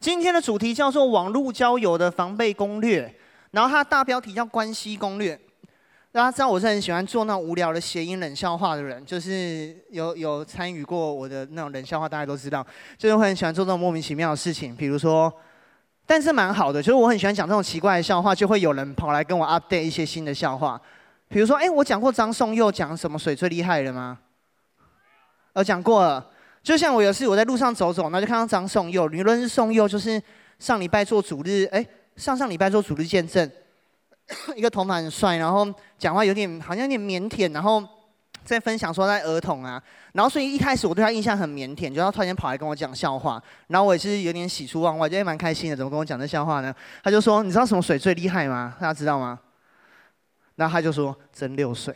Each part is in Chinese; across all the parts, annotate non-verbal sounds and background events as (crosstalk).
今天的主题叫做网络交友的防备攻略，然后它大标题叫关系攻略。大家知道我是很喜欢做那无聊的谐音冷笑话的人，就是有有参与过我的那种冷笑话，大家都知道，就是会很喜欢做这种莫名其妙的事情，比如说，但是蛮好的，就是我很喜欢讲这种奇怪的笑话，就会有人跑来跟我 update 一些新的笑话，比如说，哎，我讲过张颂佑讲什么水最厉害了吗？我讲过了，就像我有次我在路上走走，然后就看到张颂佑，理论是颂佑，就是上礼拜做主日，哎，上上礼拜做主日见证。(coughs) 一个头发很帅，然后讲话有点好像有点腼腆，然后在分享说在儿童啊，然后所以一开始我对他印象很腼腆，就他突然间跑来跟我讲笑话，然后我也是有点喜出望外，觉得蛮开心的，怎么跟我讲这笑话呢？他就说：“你知道什么水最厉害吗？大家知道吗？”然后他就说：“蒸馏水。”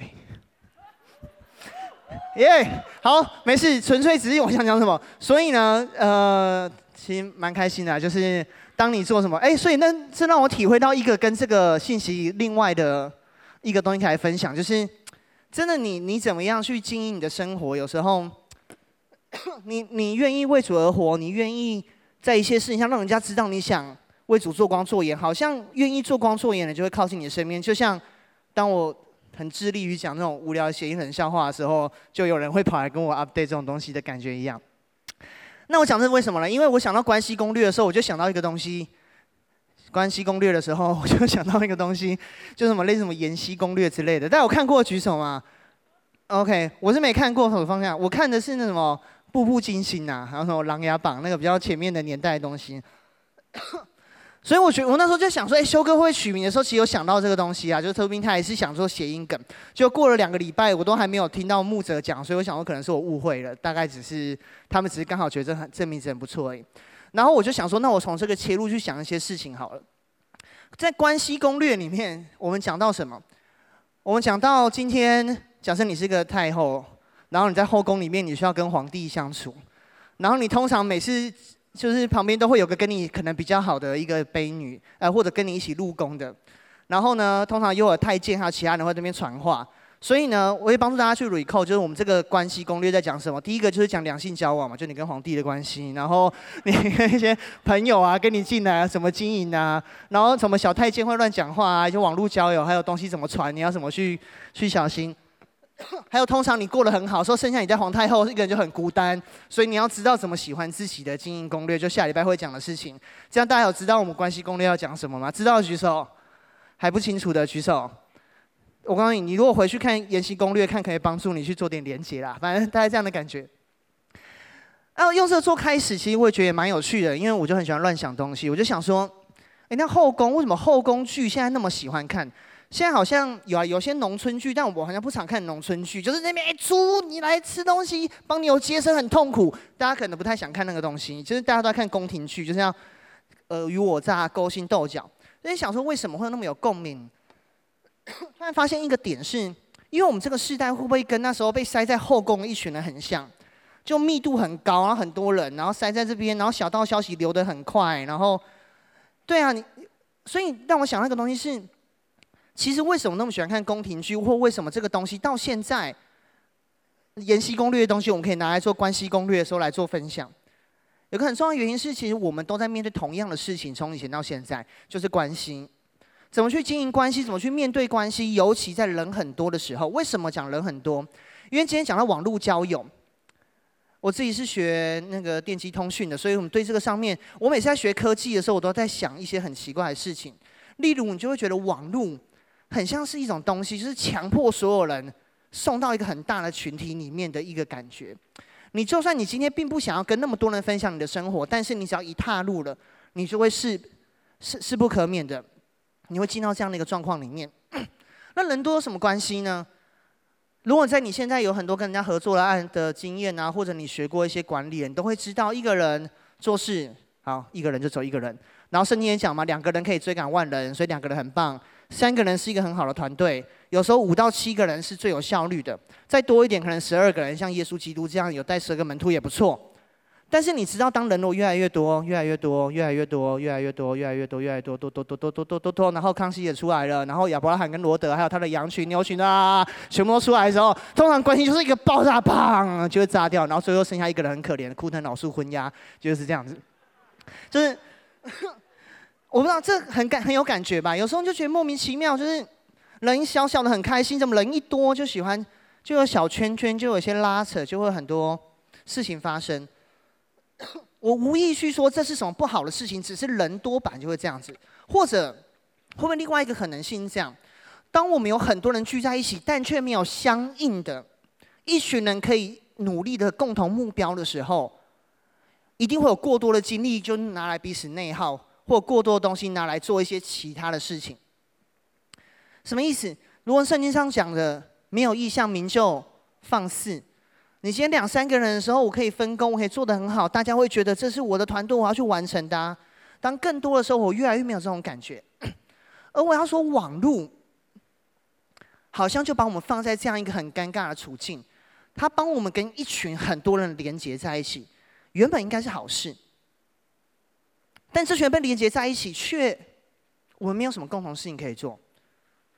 耶，好，没事，纯粹只是我想讲什么，所以呢，呃，其实蛮开心的，就是。当你做什么，哎，所以那这让我体会到一个跟这个信息另外的一个东西来分享，就是真的你你怎么样去经营你的生活？有时候 (coughs) 你你愿意为主而活，你愿意在一些事情上让人家知道你想为主做光做盐，好像愿意做光做盐的就会靠近你的身边。就像当我很致力于讲那种无聊的谐音冷笑话的时候，就有人会跑来跟我 update 这种东西的感觉一样。那我讲这是为什么呢？因为我想到关系攻略的时候，我就想到一个东西。关系攻略的时候，我就想到一个东西，就什么类似什么延禧攻略之类的。大家有看过举手吗？OK，我是没看过。什么方向？我看的是那什么步步惊心呐，还有什么琅琊榜那个比较前面的年代的东西。所以我觉得我那时候就想说，哎，修哥会取名的时候，其实有想到这个东西啊，就是特兵他也是想做谐音梗。就过了两个礼拜，我都还没有听到牧者讲，所以我想说可能是我误会了，大概只是他们只是刚好觉得这很这名字很不错而已。然后我就想说，那我从这个切入去想一些事情好了。在关系攻略里面，我们讲到什么？我们讲到今天，假设你是个太后，然后你在后宫里面，你需要跟皇帝相处，然后你通常每次。就是旁边都会有个跟你可能比较好的一个婢女，呃，或者跟你一起入宫的。然后呢，通常又有太监还有其他人会在那边传话。所以呢，我会帮助大家去 recall，就是我们这个关系攻略在讲什么。第一个就是讲两性交往嘛，就你跟皇帝的关系。然后你跟一些朋友啊，跟你进来啊，怎么经营啊？然后什么小太监会乱讲话啊？一些网络交友，还有东西怎么传，你要怎么去去小心。(coughs) 还有，通常你过得很好，说剩下你在皇太后一个人就很孤单，所以你要知道怎么喜欢自己的经营攻略，就下礼拜会讲的事情。这样大家有知道我们关系攻略要讲什么吗？知道举手，还不清楚的举手。我告诉你，你如果回去看延禧攻略，看可以帮助你去做点连结啦。反正大概这样的感觉。啊，用这个做开始，其实我也觉得也蛮有趣的，因为我就很喜欢乱想东西。我就想说，哎，那后宫为什么后宫剧现在那么喜欢看？现在好像有啊，有些农村剧，但我好像不常看农村剧。就是那边哎，猪你来吃东西，帮牛接生很痛苦，大家可能不太想看那个东西。就是大家都在看宫廷剧，就是要尔虞我诈、勾心斗角。所以想说为什么会那么有共鸣？突然发现一个点是，因为我们这个世代会不会跟那时候被塞在后宫一群人很像？就密度很高，然后很多人，然后塞在这边，然后小道消息流得很快，然后对啊，你所以让我想那个东西是。其实为什么那么喜欢看宫廷剧，或为什么这个东西到现在《延禧攻略》的东西，我们可以拿来做关系攻略的时候来做分享？有个很重要的原因是，其实我们都在面对同样的事情，从以前到现在，就是关系，怎么去经营关系，怎么去面对关系，尤其在人很多的时候。为什么讲人很多？因为今天讲到网络交友，我自己是学那个电机通讯的，所以我们对这个上面，我每次在学科技的时候，我都在想一些很奇怪的事情。例如，你就会觉得网络。很像是一种东西，就是强迫所有人送到一个很大的群体里面的一个感觉。你就算你今天并不想要跟那么多人分享你的生活，但是你只要一踏入了，你就会是是是不可免的，你会进到这样的一个状况里面。(coughs) 那人多有什么关系呢？如果在你现在有很多跟人家合作的案的经验啊，或者你学过一些管理，你都会知道一个人做事好，一个人就走一个人。然后圣经也讲嘛，两个人可以追赶万人，所以两个人很棒。三个人是一个很好的团队，有时候五到七个人是最有效率的，再多一点可能十二个人，像耶稣基督这样有带十二个门徒也不错。但是你知道，当人数越来越多，越来越多，越来越多，越来越多，越来越多，越来越多，多多多多多多多多，然后康熙也出来了，然后亚伯拉罕跟罗德还有他的羊群、牛群啊，全部都出来的时候，通常关系就是一个爆炸，就会炸掉，然后最后剩下一个人很可怜，枯藤老树昏鸦，就是这样子，就是。我不知道这很感很有感觉吧？有时候就觉得莫名其妙，就是人小小的很开心，怎么人一多就喜欢就有小圈圈，就有些拉扯，就会很多事情发生。我无意去说这是什么不好的事情，只是人多版就会这样子，或者会不会另外一个可能性是这样？当我们有很多人聚在一起，但却没有相应的一群人可以努力的共同目标的时候，一定会有过多的精力就拿来彼此内耗，或过多的东西拿来做一些其他的事情。什么意思？如果圣经上讲的没有意象，名就放肆。你今天两三个人的时候，我可以分工，我可以做得很好，大家会觉得这是我的团队，我要去完成的。当更多的时候，我越来越没有这种感觉。而我要说，网络好像就把我们放在这样一个很尴尬的处境，它帮我们跟一群很多人连接在一起，原本应该是好事，但这群被连接在一起，却我们没有什么共同事情可以做，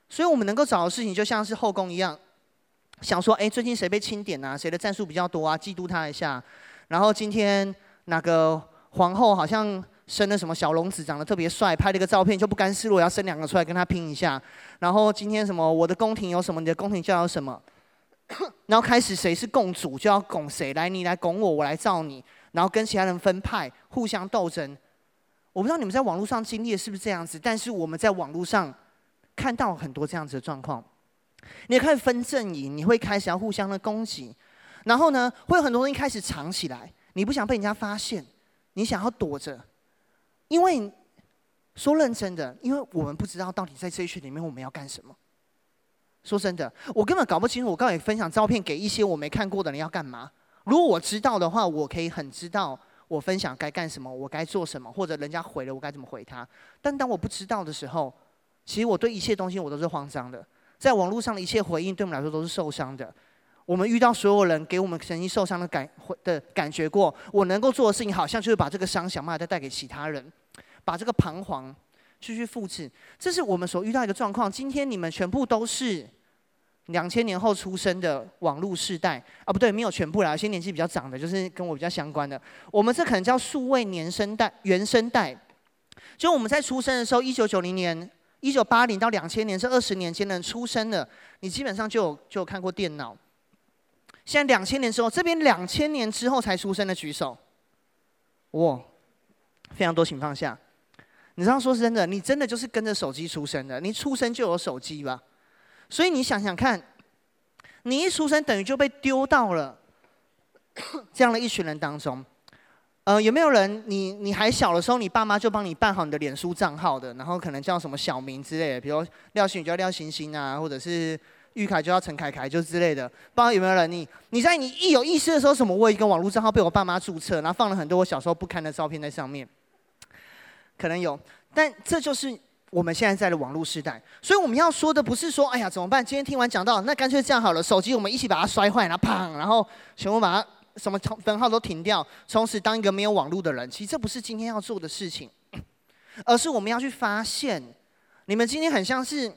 所以我们能够找的事情，就像是后宫一样。想说，哎，最近谁被清点啊？谁的战术比较多啊？嫉妒他一下。然后今天哪个皇后好像生了什么小龙子，长得特别帅，拍了一个照片就不甘示弱，要生两个出来跟他拼一下。然后今天什么，我的宫廷有什么，你的宫廷就要有什么。(coughs) 然后开始谁是共主就要拱谁，来你来拱我，我来罩你。然后跟其他人分派，互相斗争。我不知道你们在网络上经历的是不是这样子，但是我们在网络上看到很多这样子的状况。你开始分阵营，你会开始要互相的攻击，然后呢，会有很多东西开始藏起来，你不想被人家发现，你想要躲着，因为说认真的，因为我们不知道到底在这一群里面我们要干什么。说真的，我根本搞不清楚，我告诉你分享照片给一些我没看过的人要干嘛。如果我知道的话，我可以很知道我分享该干什么，我该做什么，或者人家回了我该怎么回他。但当我不知道的时候，其实我对一切东西我都是慌张的。在网络上的一切回应，对我们来说都是受伤的。我们遇到所有人给我们曾经受伤的感的感觉过，我能够做的事情，好像就是把这个伤想办法再带给其他人，把这个彷徨继续复制。这是我们所遇到一个状况。今天你们全部都是两千年后出生的网络世代啊，不对，没有全部啦，有些年纪比较长的，就是跟我比较相关的。我们这可能叫数位年生代、原生代。就我们在出生的时候，一九九零年。一九八零到两千年这二十年间的出生的，你基本上就有就有看过电脑。现在两千年之后，这边两千年之后才出生的举手，哇，非常多，请放下。你知道说真的，你真的就是跟着手机出生的，你出生就有手机吧？所以你想想看，你一出生等于就被丢到了 (coughs) 这样的一群人当中。呃，有没有人你你还小的时候，你爸妈就帮你办好你的脸书账号的，然后可能叫什么小名之类的，比如廖星宇就叫廖星星啊，或者是玉凯就叫陈凯凯就之类的。不知道有没有人你你在你一有意识的时候，什么我有一个网络账号被我爸妈注册，然后放了很多我小时候不堪的照片在上面，可能有。但这就是我们现在在的网络时代，所以我们要说的不是说，哎呀怎么办？今天听完讲到，那干脆这样好了，手机我们一起把它摔坏，然后砰，然后全部把它。什么分号都停掉，从此当一个没有网络的人。其实这不是今天要做的事情，(laughs) 而是我们要去发现，你们今天很像是……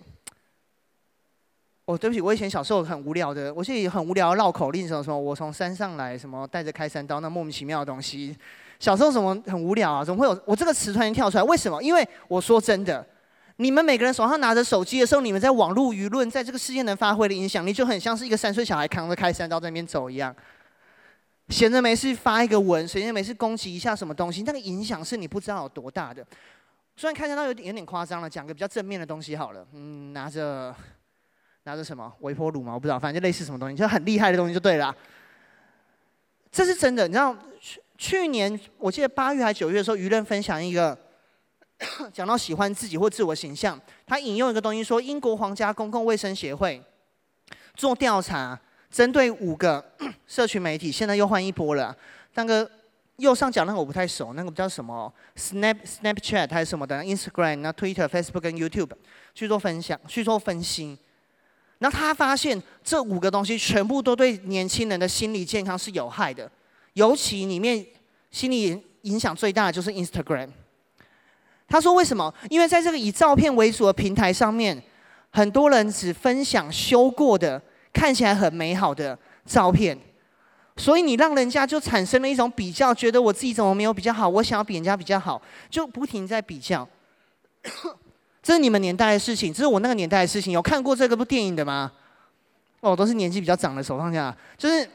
哦，对不起，我以前小时候很无聊的，我现在也很无聊绕口令什么什么，我从山上来，什么带着开山刀，那莫名其妙的东西。小时候怎么很无聊啊？怎么会有我这个词突然跳出来？为什么？因为我说真的，你们每个人手上拿着手机的时候，你们在网络舆论在这个世界能发挥的影响力，就很像是一个三岁小孩扛着开山刀在那边走一样。闲着没事发一个文，闲着没事攻击一下什么东西，那个影响是你不知道有多大的。虽然看得到有点有点夸张了，讲个比较正面的东西好了。嗯，拿着拿着什么微波炉嘛，我不知道，反正就类似什么东西，就很厉害的东西就对了。这是真的，你知道去去年我记得八月还九月的时候，舆论分享一个 (coughs) 讲到喜欢自己或自我形象，他引用一个东西说，英国皇家公共卫生协会做调查。针对五个 (coughs) 社群媒体，现在又换一波了。那个右上角那个我不太熟，那个叫什么？Snap Snapchat 还是什么的？Instagram、那 Twitter、Facebook 跟 YouTube 去做分享、去做分析。然后他发现这五个东西全部都对年轻人的心理健康是有害的，尤其里面心理影响最大的就是 Instagram。他说为什么？因为在这个以照片为主的平台上面，很多人只分享修过的。看起来很美好的照片，所以你让人家就产生了一种比较，觉得我自己怎么没有比较好，我想要比人家比较好，就不停在比较。这是你们年代的事情，这是我那个年代的事情。有看过这个部电影的吗？哦，都是年纪比较长的手放下，就是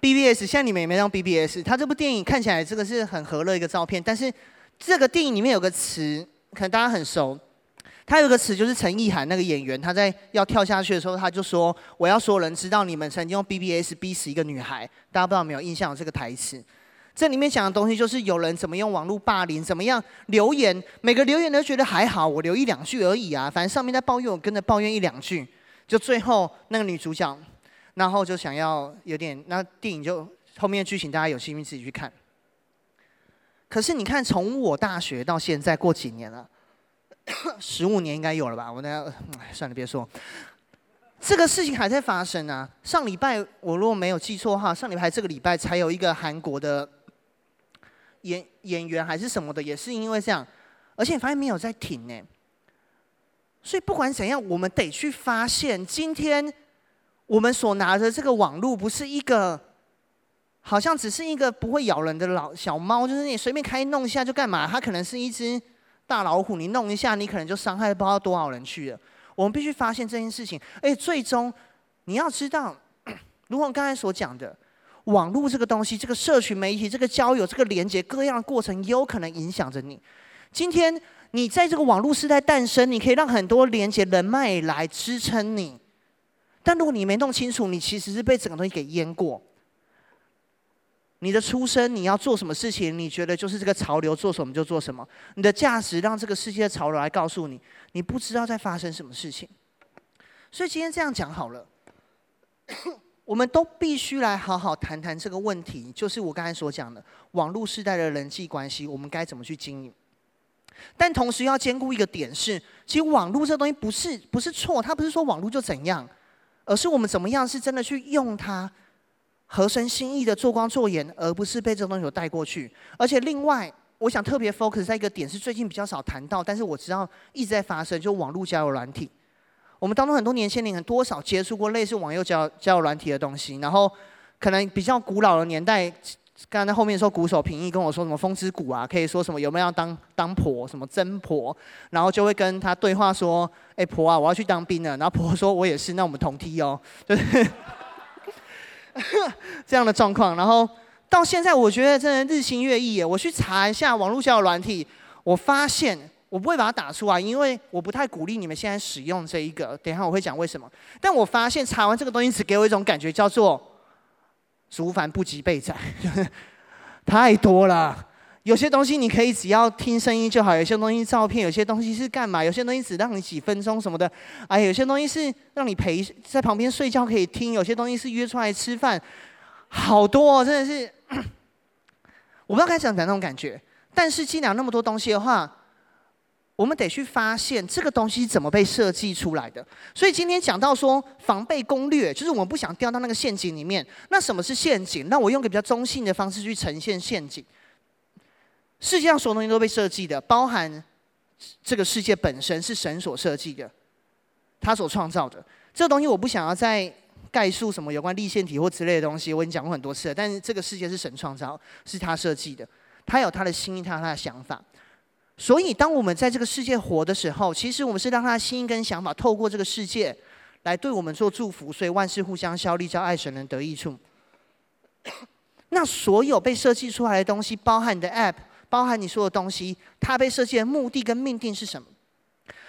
BBS。现在你们也没用 BBS。他这部电影看起来这个是很和乐一个照片，但是这个电影里面有个词，可能大家很熟。他有个词就是陈意涵那个演员，他在要跳下去的时候，他就说：“我要所有人知道你们曾经用 BBS 逼死一个女孩。”大家不知道有没有印象有这个台词？这里面讲的东西就是有人怎么用网络霸凌，怎么样留言，每个留言都觉得还好，我留一两句而已啊，反正上面在抱怨，我跟着抱怨一两句，就最后那个女主角，然后就想要有点，那电影就后面的剧情大家有兴趣自己去看。可是你看，从我大学到现在过几年了。(coughs) 十五年应该有了吧？我那算了，别说。这个事情还在发生啊！上礼拜我如果没有记错的话，上礼拜这个礼拜才有一个韩国的演演员还是什么的，也是因为这样，而且你发现没有在停呢。所以不管怎样，我们得去发现，今天我们所拿的这个网络不是一个，好像只是一个不会咬人的老小猫，就是你随便开弄一下就干嘛？它可能是一只。大老虎，你弄一下，你可能就伤害不知道多少人去了。我们必须发现这件事情，而且最终你要知道，如果刚才所讲的，网络这个东西，这个社群媒体，这个交友，这个连接，各样的过程，也有可能影响着你。今天你在这个网络时代诞生，你可以让很多连接人脉来支撑你，但如果你没弄清楚，你其实是被整个东西给淹过。你的出生，你要做什么事情？你觉得就是这个潮流，做什么就做什么。你的价值让这个世界的潮流来告诉你，你不知道在发生什么事情。所以今天这样讲好了，我们都必须来好好谈谈这个问题，就是我刚才所讲的网络时代的人际关系，我们该怎么去经营？但同时要兼顾一个点是，其实网络这东西不是不是错，它不是说网络就怎样，而是我们怎么样是真的去用它。合神心意的做光做眼，而不是被这个东西所带过去。而且另外，我想特别 focus 在一个点，是最近比较少谈到，但是我知道一直在发生，就网络交友软体。我们当中很多年轻人多少接触过类似网友交交友软体的东西，然后可能比较古老的年代，刚刚在后面说鼓手平易跟我说什么风之谷啊，可以说什么有没有要当当婆，什么真婆，然后就会跟他对话说，哎婆啊，我要去当兵了，然后婆说我也是，那我们同梯哦，就是。(laughs) 这样的状况，然后到现在，我觉得真的日新月异。我去查一下网络交友软体，我发现我不会把它打出来，因为我不太鼓励你们现在使用这一个。等一下我会讲为什么。但我发现查完这个东西，只给我一种感觉，叫做“竹凡不及备载”，(laughs) 太多了。有些东西你可以只要听声音就好，有些东西照片，有些东西是干嘛？有些东西只让你几分钟什么的，哎，有些东西是让你陪在旁边睡觉可以听，有些东西是约出来吃饭，好多哦，真的是，(coughs) 我不知道该怎么讲那种感觉。但是既然那么多东西的话，我们得去发现这个东西怎么被设计出来的。所以今天讲到说防备攻略，就是我们不想掉到那个陷阱里面。那什么是陷阱？那我用个比较中性的方式去呈现陷阱。世界上所有东西都被设计的，包含这个世界本身是神所设计的，他所创造的。这个东西我不想要再概述什么有关立线体或之类的东西，我已经讲过很多次了。但是这个世界是神创造，是他设计的，他有他的心意，他有他的想法。所以当我们在这个世界活的时候，其实我们是让他的心意跟想法透过这个世界来对我们做祝福。所以万事互相效力，叫爱神能得益处。那所有被设计出来的东西，包含你的 App。包含你说的东西，它被设计的目的跟命定是什么？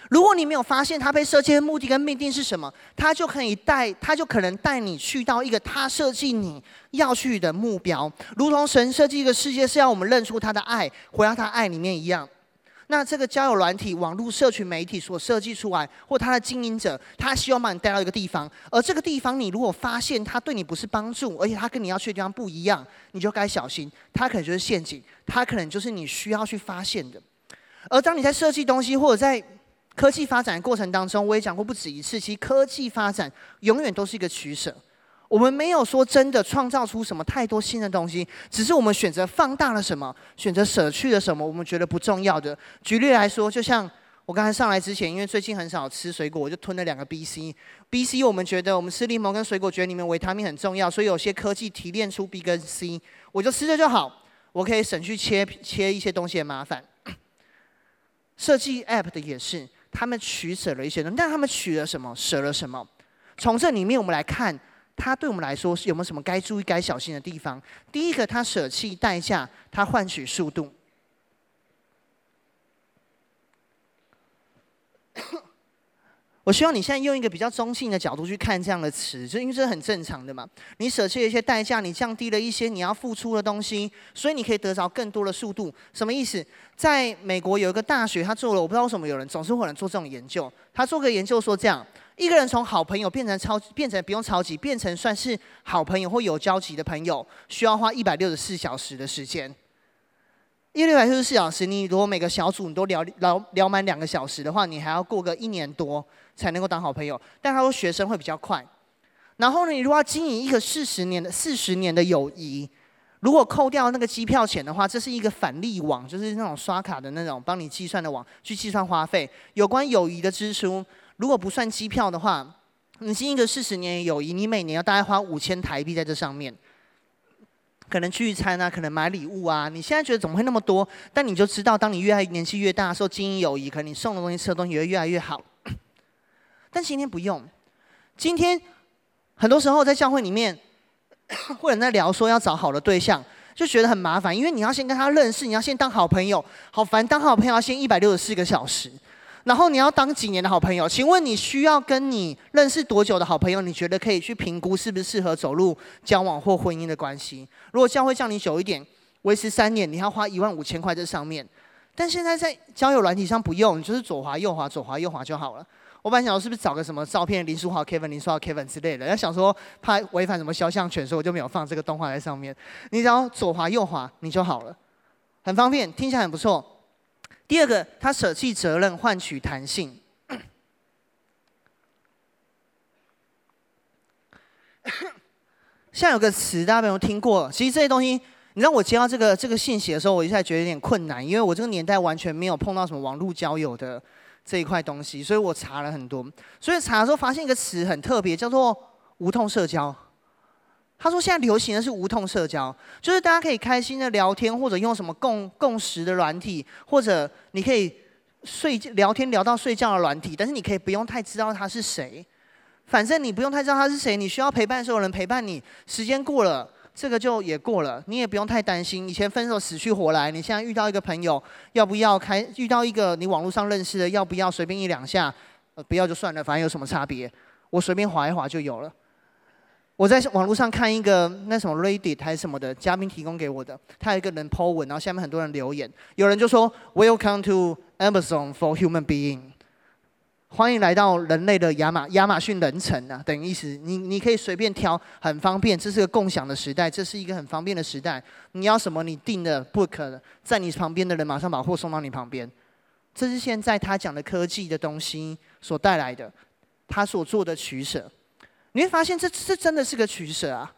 如果你没有发现它被设计的目的跟命定是什么，它就可以带，它就可能带你去到一个它设计你要去的目标，如同神设计一个世界是要我们认出他的爱，回到他爱里面一样。那这个交友软体、网络社群媒体所设计出来，或它的经营者，他希望把你带到一个地方，而这个地方你如果发现他对你不是帮助，而且他跟你要去的地方不一样，你就该小心，他可能就是陷阱，他可能就是你需要去发现的。而当你在设计东西或者在科技发展的过程当中，我也讲过不止一次，其实科技发展永远都是一个取舍。我们没有说真的创造出什么太多新的东西，只是我们选择放大了什么，选择舍去了什么，我们觉得不重要的。举例来说，就像我刚才上来之前，因为最近很少吃水果，我就吞了两个 B C。B C 我们觉得我们吃柠檬跟水果，觉得里面维他命很重要，所以有些科技提炼出 B 跟 C，我就吃着就好，我可以省去切切一些东西的麻烦。设计 App 的也是，他们取舍了一些东西，但他们取了什么，舍了什么？从这里面我们来看，它对我们来说是有没有什么该注意、该小心的地方？第一个，它舍弃代价，它换取速度。(coughs) 我希望你现在用一个比较中性的角度去看这样的词，就因为这是很正常的嘛。你舍弃了一些代价，你降低了一些你要付出的东西，所以你可以得着更多的速度。什么意思？在美国有一个大学，他做了，我不知道为什么有人总是会有人做这种研究。他做个研究说，这样一个人从好朋友变成超，变成不用超级，变成算是好朋友或有交集的朋友，需要花一百六十四小时的时间。一六百六十四小时，你如果每个小组你都聊聊聊满两个小时的话，你还要过个一年多才能够当好朋友。但他说学生会比较快。然后呢，你如果要经营一个四十年的四十年的友谊，如果扣掉那个机票钱的话，这是一个返利网，就是那种刷卡的那种帮你计算的网，去计算花费。有关友谊的支出，如果不算机票的话，你经营个四十年友谊，你每年要大概花五千台币在这上面。可能聚餐啊，可能买礼物啊。你现在觉得怎么会那么多？但你就知道，当你越来年纪越大的时候，经营友谊，可能你送的东西、吃的东西也会越来越好。但今天不用，今天很多时候在教会里面，或者在聊说要找好的对象，就觉得很麻烦，因为你要先跟他认识，你要先当好朋友，好烦，当好朋友要先一百六十四个小时。然后你要当几年的好朋友？请问你需要跟你认识多久的好朋友？你觉得可以去评估是不是适合走入交往或婚姻的关系？如果教会叫你久一点，维持三年，你要花一万五千块在上面。但现在在交友软体上不用，你就是左滑右滑，左滑右滑就好了。我本来想说是不是找个什么照片，林书豪 Kevin、林书豪 Kevin 之类的，要想说怕违反什么肖像权，所以我就没有放这个动画在上面。你只要左滑右滑，你就好了，很方便，听起来很不错。第二个，他舍弃责任换取弹性。(coughs) 现在有个词，大家有没有听过？其实这些东西，你知道我接到这个这个信息的时候，我一下觉得有点困难，因为我这个年代完全没有碰到什么网络交友的这一块东西，所以我查了很多。所以查的时候发现一个词很特别，叫做无痛社交。他说：“现在流行的是无痛社交，就是大家可以开心的聊天，或者用什么共共识的软体，或者你可以睡聊天聊到睡觉的软体，但是你可以不用太知道他是谁，反正你不用太知道他是谁，你需要陪伴的时候有人陪伴你，时间过了，这个就也过了，你也不用太担心。以前分手死去活来，你现在遇到一个朋友，要不要开？遇到一个你网络上认识的，要不要随便一两下？呃，不要就算了，反正有什么差别？我随便滑一滑就有了。”我在网络上看一个那什么 Reddit 还是什么的，嘉宾提供给我的，他有一个人 po 文，然后下面很多人留言，有人就说 Welcome to Amazon for human being，欢迎来到人类的亚马亚马逊人城啊，等于意思，你你可以随便挑，很方便，这是个共享的时代，这是一个很方便的时代，你要什么你订的 book，在你旁边的人马上把货送到你旁边，这是现在他讲的科技的东西所带来的，他所做的取舍。你会发现这，这真的是个取舍啊！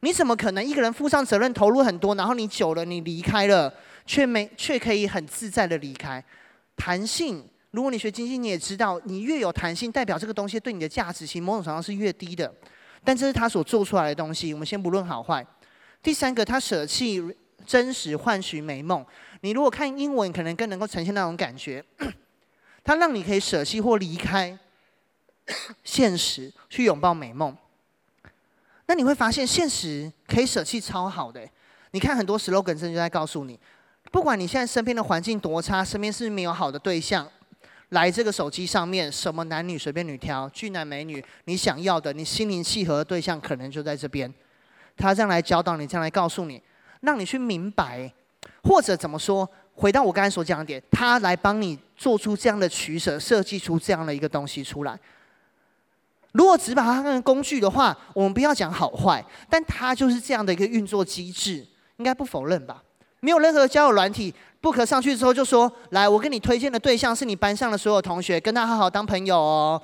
你怎么可能一个人负上责任，投入很多，然后你久了你离开了，却没却可以很自在的离开？弹性，如果你学经济，你也知道，你越有弹性，代表这个东西对你的价值其实某种程度上是越低的。但这是他所做出来的东西，我们先不论好坏。第三个，他舍弃真实换取美梦。你如果看英文，可能更能够呈现那种感觉。(clears throat) 他让你可以舍弃或离开。(coughs) 现实去拥抱美梦，那你会发现现实可以舍弃超好的。你看很多 slogan 甚至就在告诉你，不管你现在身边的环境多差，身边是不是没有好的对象，来这个手机上面，什么男女随便你挑，俊男美女，你想要的，你心灵契合的对象可能就在这边。他这样来教导你，这样来告诉你，让你去明白，或者怎么说？回到我刚才所讲的点，他来帮你做出这样的取舍，设计出这样的一个东西出来。如果只把它当成工具的话，我们不要讲好坏，但它就是这样的一个运作机制，应该不否认吧？没有任何交友软体，book 上去之后就说：“来，我给你推荐的对象是你班上的所有同学，跟他好好当朋友哦。”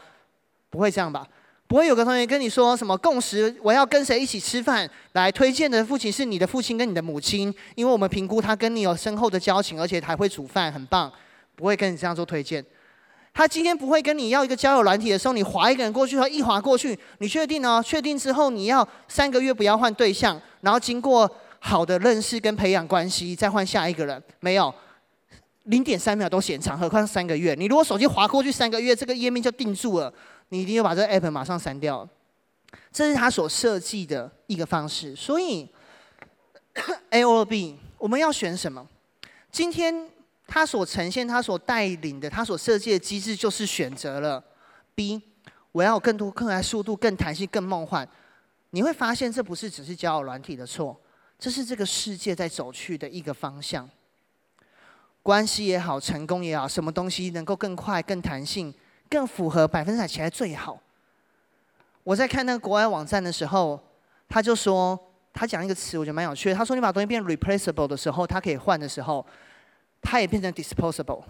不会这样吧？不会有个同学跟你说什么共识？我要跟谁一起吃饭？来推荐的父亲是你的父亲跟你的母亲，因为我们评估他跟你有深厚的交情，而且还会煮饭，很棒。不会跟你这样做推荐。他今天不会跟你要一个交友软体的时候，你滑一个人过去，他一滑过去，你确定哦？确定之后，你要三个月不要换对象，然后经过好的认识跟培养关系，再换下一个人，没有，零点三秒都嫌长，何况三个月？你如果手机滑过去三个月，这个页面就定住了，你一定要把这个 app 马上删掉。这是他所设计的一个方式。所以 (coughs) A O B 我们要选什么？今天。他所呈现、他所带领的、他所设计的机制，就是选择了 B。我要有更多、更快速度、更弹性、更梦幻。你会发现，这不是只是交友软体的错，这是这个世界在走去的一个方向。关系也好，成功也好，什么东西能够更快、更弹性、更符合百分之百起来最好？我在看那个国外网站的时候，他就说，他讲一个词，我觉得蛮有趣的。他说，你把东西变 replaceable 的时候，它可以换的时候。它也变成 disposable。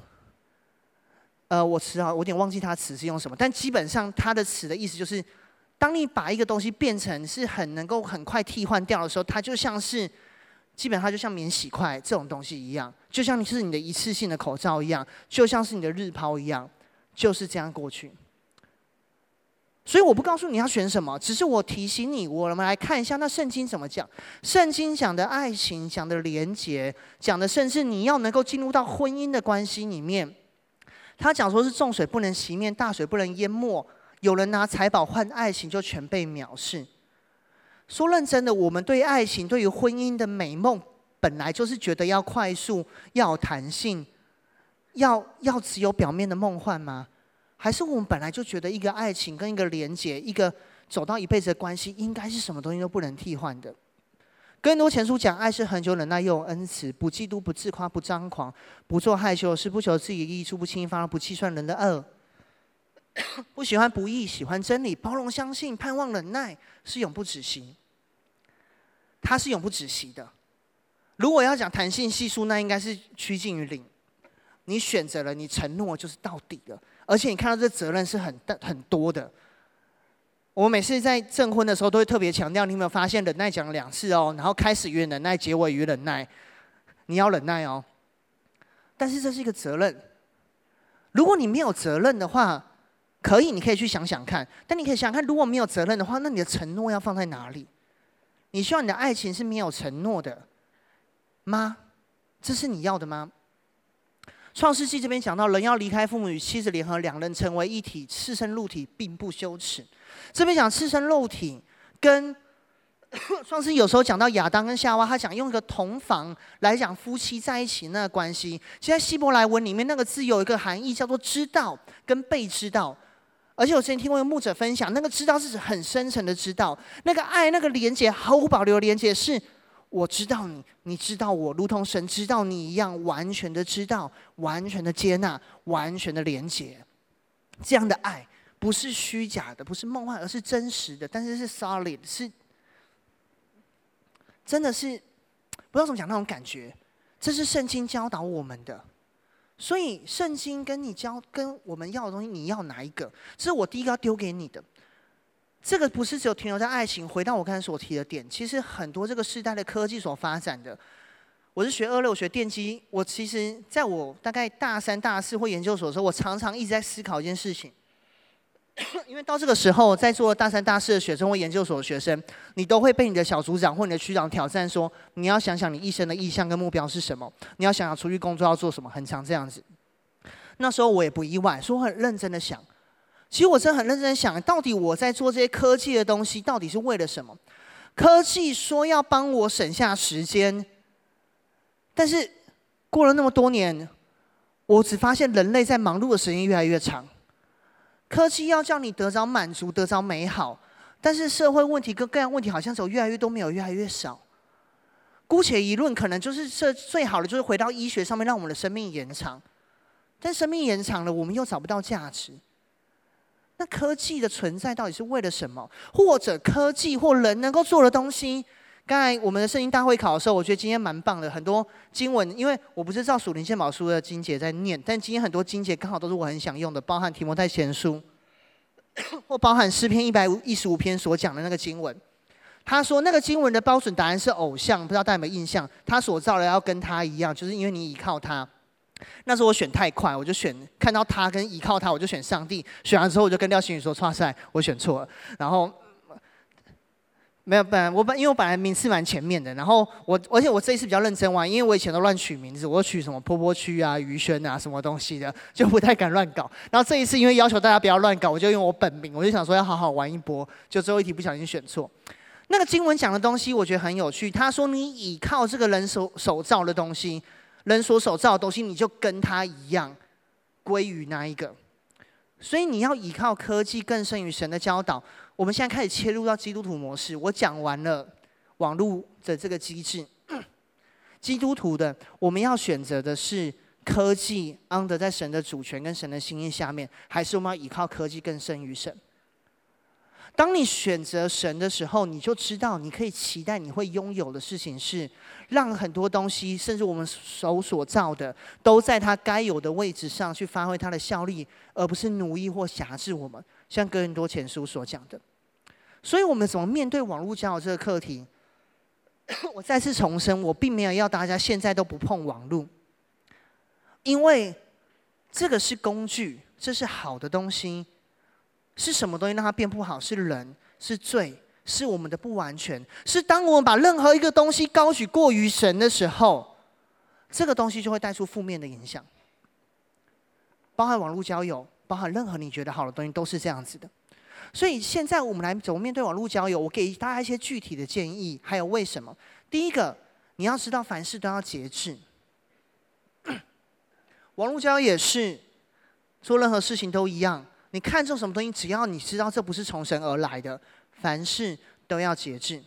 呃，我词啊，我有点忘记它词是用什么，但基本上它的词的意思就是，当你把一个东西变成是很能够很快替换掉的时候，它就像是，基本上就像免洗筷这种东西一样，就像是你的一次性的口罩一样，就像是你的日抛一样，就是这样过去。所以我不告诉你要选什么，只是我提醒你，我们来看一下那圣经怎么讲。圣经讲的爱情，讲的连结，讲的甚至你要能够进入到婚姻的关系里面。他讲说是重水不能熄灭，大水不能淹没。有人拿财宝换爱情，就全被藐视。说认真的，我们对爱情、对于婚姻的美梦，本来就是觉得要快速、要弹性、要要只有表面的梦幻吗？还是我们本来就觉得一个爱情跟一个连结，一个走到一辈子的关系，应该是什么东西都不能替换的。更多前书讲，爱是恒久忍耐，又有恩慈，不嫉妒，不自夸，不张狂，不做害羞的事，不求自己的益处，不轻易发，不计算人的恶，不喜欢不义，喜欢真理，包容相信，盼望忍耐，是永不止息。它是永不止息的。如果要讲弹性系数，那应该是趋近于零。你选择了，你承诺就是到底了。而且你看到这责任是很大很多的。我每次在证婚的时候都会特别强调，你有没有发现忍耐讲两次哦？然后开始于忍耐，结尾于忍耐，你要忍耐哦。但是这是一个责任。如果你没有责任的话，可以，你可以去想想看。但你可以想想看，如果没有责任的话，那你的承诺要放在哪里？你希望你的爱情是没有承诺的吗？这是你要的吗？创世纪这边讲到，人要离开父母与妻子联合，两人成为一体，赤身露体，并不羞耻。这边讲赤身露体，跟 (coughs) 创世有时候讲到亚当跟夏娃，他讲用一个同房来讲夫妻在一起那个关系。现在希伯来文里面那个字有一个含义，叫做知道跟被知道。而且我之前听过一个牧者分享，那个知道是指很深层的知道，那个爱，那个连接，毫无保留的连接是。我知道你，你知道我，如同神知道你一样，完全的知道，完全的接纳，完全的连接。这样的爱不是虚假的，不是梦幻，而是真实的。但是是 solid，是真的是不知道怎么讲那种感觉。这是圣经教导我们的，所以圣经跟你教跟我们要的东西，你要哪一个？这是我第一个要丢给你的。这个不是只有停留在爱情。回到我刚才所提的点，其实很多这个时代的科技所发展的，我是学二六学电机。我其实在我大概大三、大四或研究所的时候，我常常一直在思考一件事情。(coughs) 因为到这个时候，在做大三、大四的学生或研究所的学生，你都会被你的小组长或你的区长挑战说：你要想想你一生的意向跟目标是什么？你要想想出去工作要做什么？很常这样子。那时候我也不意外，所以我很认真的想。其实我真的很认真想，到底我在做这些科技的东西，到底是为了什么？科技说要帮我省下时间，但是过了那么多年，我只发现人类在忙碌的时间越来越长。科技要叫你得着满足，得着美好，但是社会问题跟各样问题好像走越来越多，没有越来越少。姑且一论，可能就是这最好的，就是回到医学上面，让我们的生命延长。但生命延长了，我们又找不到价值。那科技的存在到底是为了什么？或者科技或人能够做的东西？刚才我们的圣经大会考的时候，我觉得今天蛮棒的，很多经文，因为我不是照属灵献宝书的经节在念，但今天很多经节刚好都是我很想用的，包含提摩太前书，(coughs) 或包含诗篇一百五一十五篇所讲的那个经文。他说那个经文的标准答案是偶像，不知道大家有没有印象？他所造的要跟他一样，就是因为你依靠他。那时候我选太快，我就选看到他跟依靠他，我就选上帝。选完之后，我就跟廖心宇说：“哇塞，我选错了。”然后没有，本来我本因为我本来名次蛮前面的，然后我而且我这一次比较认真玩，因为我以前都乱取名字，我取什么波波区啊、于轩啊什么东西的，就不太敢乱搞。然后这一次因为要求大家不要乱搞，我就用我本名，我就想说要好好玩一波，就最后一题不小心选错。那个经文讲的东西，我觉得很有趣。他说：“你倚靠这个人手手造的东西。”人所手造的东西，你就跟他一样归于那一个，所以你要依靠科技更胜于神的教导。我们现在开始切入到基督徒模式。我讲完了网络的这个机制，(clears throat) 基督徒的我们要选择的是科技 under 在神的主权跟神的心意下面，还是我们要依靠科技更胜于神？当你选择神的时候，你就知道你可以期待你会拥有的事情是，让很多东西，甚至我们手所造的，都在它该有的位置上去发挥它的效力，而不是奴役或辖制我们。像哥林多前书所讲的，所以我们怎么面对网络交友这个课题？我再次重申，我并没有要大家现在都不碰网络，因为这个是工具，这是好的东西。是什么东西让它变不好？是人，是罪，是我们的不完全。是当我们把任何一个东西高举过于神的时候，这个东西就会带出负面的影响。包含网络交友，包含任何你觉得好的东西，都是这样子的。所以现在我们来怎么面对网络交友？我给大家一些具体的建议，还有为什么。第一个，你要知道凡事都要节制。网络交友也是，做任何事情都一样。你看中什么东西，只要你知道这不是从神而来的，凡事都要节制。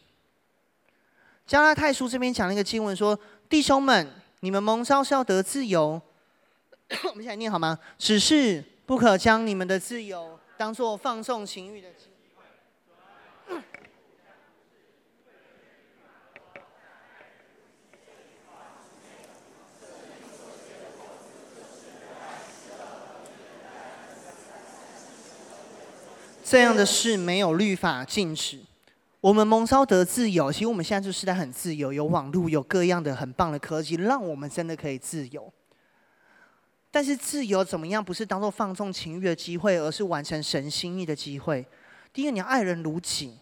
加拉太书这边讲了一个经文说：“弟兄们，你们蒙召是要得自由。(coughs) ”我们现在念好吗？只是不可将你们的自由当做放纵情欲的这样的事没有律法禁止。我们蒙召得自由，其实我们现在就是在很自由，有网络，有各样的很棒的科技，让我们真的可以自由。但是自由怎么样？不是当做放纵情欲的机会，而是完成神心意的机会。第一，你要爱人如己，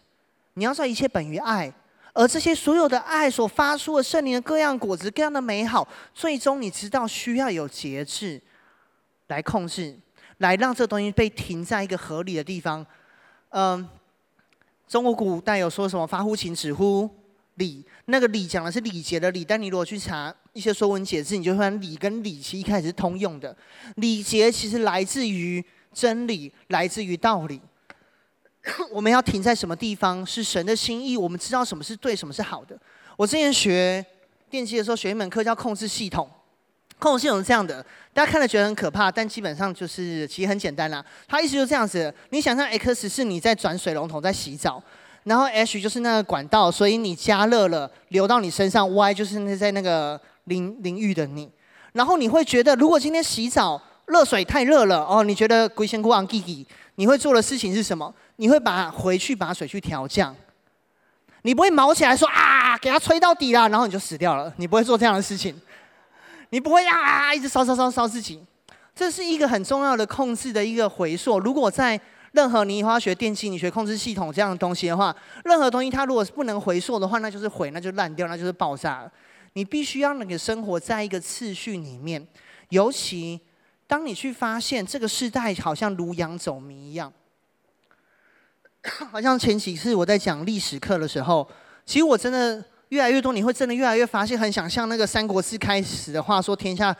你要知道一切本于爱，而这些所有的爱所发出的圣灵的各样果子、各样的美好，最终你知道需要有节制来控制。来让这东西被停在一个合理的地方。嗯，中国古代有说什么“发乎情，止乎礼”，那个“礼”讲的是礼节的“礼”，但你如果去查一些说文解字，你就会发现“礼”跟“礼”其实一开始是通用的。礼节其实来自于真理，来自于道理。(coughs) 我们要停在什么地方是神的心意？我们知道什么是对，什么是好的。我之前学电机的时候，学一门课叫控制系统。控制系统是这样的，大家看了觉得很可怕，但基本上就是其实很简单啦。它意思就是这样子，你想象 X 是你在转水龙头在洗澡，然后 H 就是那个管道，所以你加热了流到你身上，Y 就是那在那个淋淋浴的你。然后你会觉得，如果今天洗澡热水太热了哦，你觉得龟仙姑昂弟弟，你会做的事情是什么？你会把回去把水去调降，你不会毛起来说啊，给它吹到底啦，然后你就死掉了，你不会做这样的事情。你不会啊，一直烧烧烧烧自己，这是一个很重要的控制的一个回溯。如果在任何你以后要学电机，你学控制系统这样的东西的话，任何东西它如果是不能回溯的话，那就是毁，那就烂掉，那就是爆炸了。你必须要让你的生活在一个次序里面，尤其当你去发现这个时代好像如羊走迷一样，(coughs) 好像前几次我在讲历史课的时候，其实我真的。越来越多，你会真的越来越发现，很想像那个《三国志》开始的话说：“天下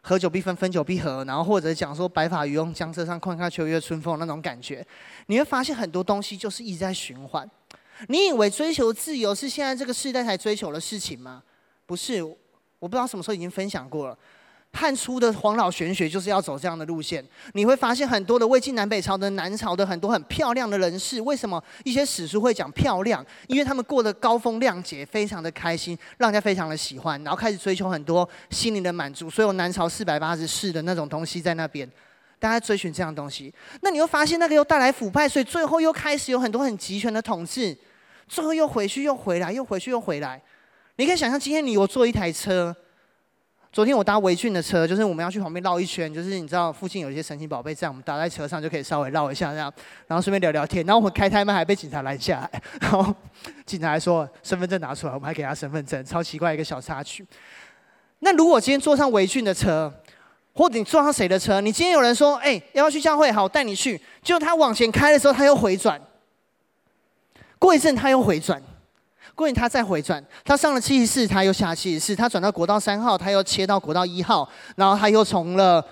合久必分，分久必合。”然后或者讲说“白发渔翁，江浙上，况看秋月春风”那种感觉。你会发现很多东西就是一直在循环。你以为追求自由是现在这个时代才追求的事情吗？不是，我不知道什么时候已经分享过了。汉初的黄老玄学就是要走这样的路线，你会发现很多的魏晋南北朝的南朝的很多很漂亮的人士，为什么一些史书会讲漂亮？因为他们过得高风亮节，非常的开心，让人家非常的喜欢，然后开始追求很多心灵的满足。所有南朝四百八十式的那种东西在那边，大家追寻这样东西。那你又发现那个又带来腐败，所以最后又开始有很多很集权的统治，最后又回去又回来，又回去又回来。你可以想象，今天你有坐一台车。昨天我搭维俊的车，就是我们要去旁边绕一圈，就是你知道附近有一些神奇宝贝在，我们搭在车上就可以稍微绕一下这样，然后顺便聊聊天。然后我们开太慢还被警察拦下来，然后警察还说身份证拿出来，我们还给他身份证，超奇怪一个小插曲。那如果今天坐上维俊的车，或者你坐上谁的车，你今天有人说，哎、要不要去教会？好，我带你去。就他往前开的时候，他又回转，过一阵他又回转。过年他再回转，他上了七十四，他又下七十四，他转到国道三号，他又切到国道一号，然后他又从了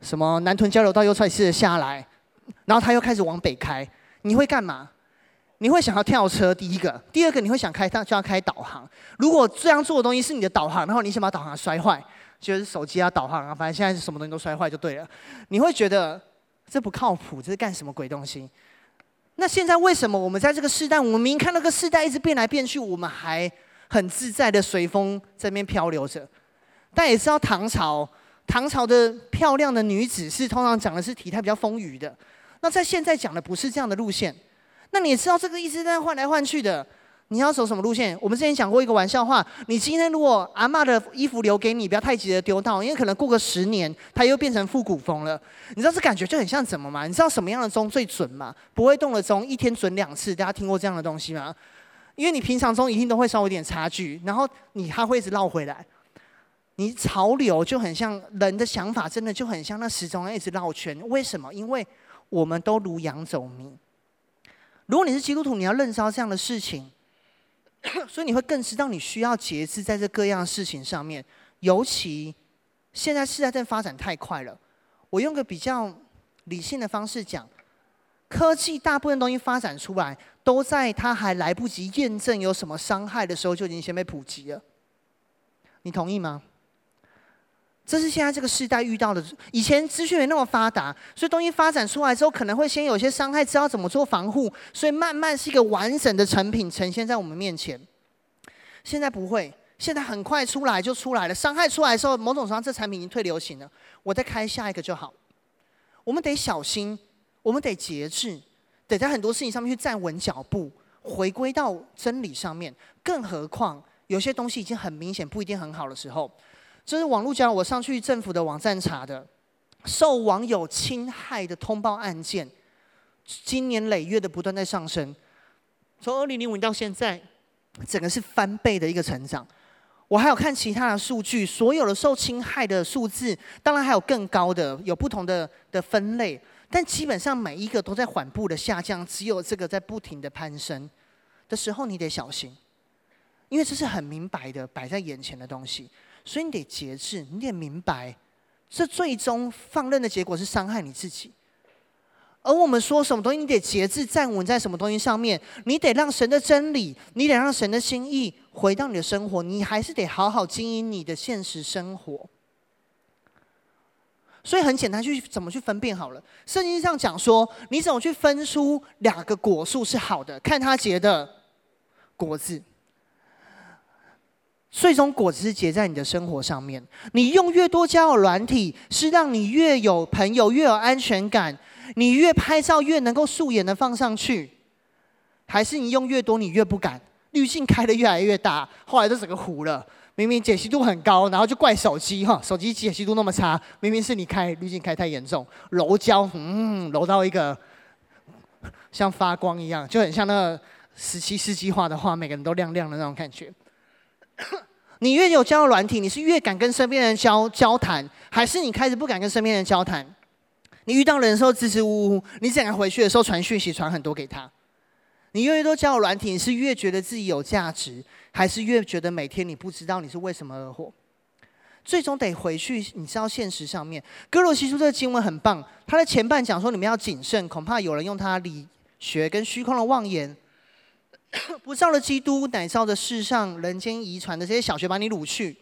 什么南屯交流道又再次的下来，然后他又开始往北开。你会干嘛？你会想要跳车？第一个，第二个，你会想开他就要开导航。如果这样做的东西是你的导航，然后你想把导航摔坏，就是手机啊导航啊，反正现在是什么东西都摔坏就对了。你会觉得这不靠谱，这是干什么鬼东西？那现在为什么我们在这个时代，我们明明看那个时代一直变来变去，我们还很自在的随风在那边漂流着？但也知道唐朝，唐朝的漂亮的女子是通常讲的是体态比较丰腴的。那在现在讲的不是这样的路线。那你知道这个一直在换来换去的。你要走什么路线？我们之前讲过一个玩笑话：你今天如果阿嬷的衣服留给你，不要太急着丢掉，因为可能过个十年，它又变成复古风了。你知道这感觉就很像什么吗？你知道什么样的钟最准吗？不会动的钟一天准两次，大家听过这样的东西吗？因为你平常钟一定都会稍微有点差距，然后你它会一直绕回来。你潮流就很像人的想法，真的就很像那时钟一直绕圈。为什么？因为我们都如羊走迷。如果你是基督徒，你要认识到这样的事情。(coughs) 所以你会更知道你需要节制在这各样事情上面，尤其现在世代正发展太快了。我用个比较理性的方式讲，科技大部分东西发展出来，都在它还来不及验证有什么伤害的时候，就已经先被普及了。你同意吗？这是现在这个时代遇到的。以前资讯没那么发达，所以东西发展出来之后，可能会先有些伤害，知道怎么做防护，所以慢慢是一个完整的成品呈现在我们面前。现在不会，现在很快出来就出来了。伤害出来的时候，某种程度上这产品已经退流行了，我再开下一个就好。我们得小心，我们得节制，得在很多事情上面去站稳脚步，回归到真理上面。更何况有些东西已经很明显不一定很好的时候。这是网络讲，我上去政府的网站查的，受网友侵害的通报案件，今年累月的不断在上升，从二零零五年到现在，整个是翻倍的一个成长。我还有看其他的数据，所有的受侵害的数字，当然还有更高的，有不同的的分类，但基本上每一个都在缓步的下降，只有这个在不停的攀升的时候，你得小心，因为这是很明白的摆在眼前的东西。所以你得节制，你得明白，这最终放任的结果是伤害你自己。而我们说什么东西，你得节制，站稳在什么东西上面，你得让神的真理，你得让神的心意回到你的生活，你还是得好好经营你的现实生活。所以很简单，去怎么去分辨好了。圣经上讲说，你怎么去分出两个果树是好的，看它结的果子。最终果子是结在你的生活上面。你用越多交友软体，是让你越有朋友，越有安全感。你越拍照越能够素颜的放上去，还是你用越多你越不敢？滤镜开得越来越大，后来都整个糊了。明明解析度很高，然后就怪手机哈，手机解析度那么差，明明是你开滤镜开太严重，柔焦，嗯，柔到一个像发光一样，就很像那个十七世纪画的画，每个人都亮亮的那种感觉。(coughs) 你越有交友软体，你是越敢跟身边人交交谈，还是你开始不敢跟身边人交谈？你遇到人的时候支支吾吾，你怎样回去的时候传讯息传很多给他。你越多交友软体，你是越觉得自己有价值，还是越觉得每天你不知道你是为什么而活？最终得回去，你知道现实上面，哥罗西书这个经文很棒，他的前半讲说你们要谨慎，恐怕有人用他理学跟虚空的妄言。(coughs) 不照着基督，乃照着世上人间遗传的这些小学把你掳去。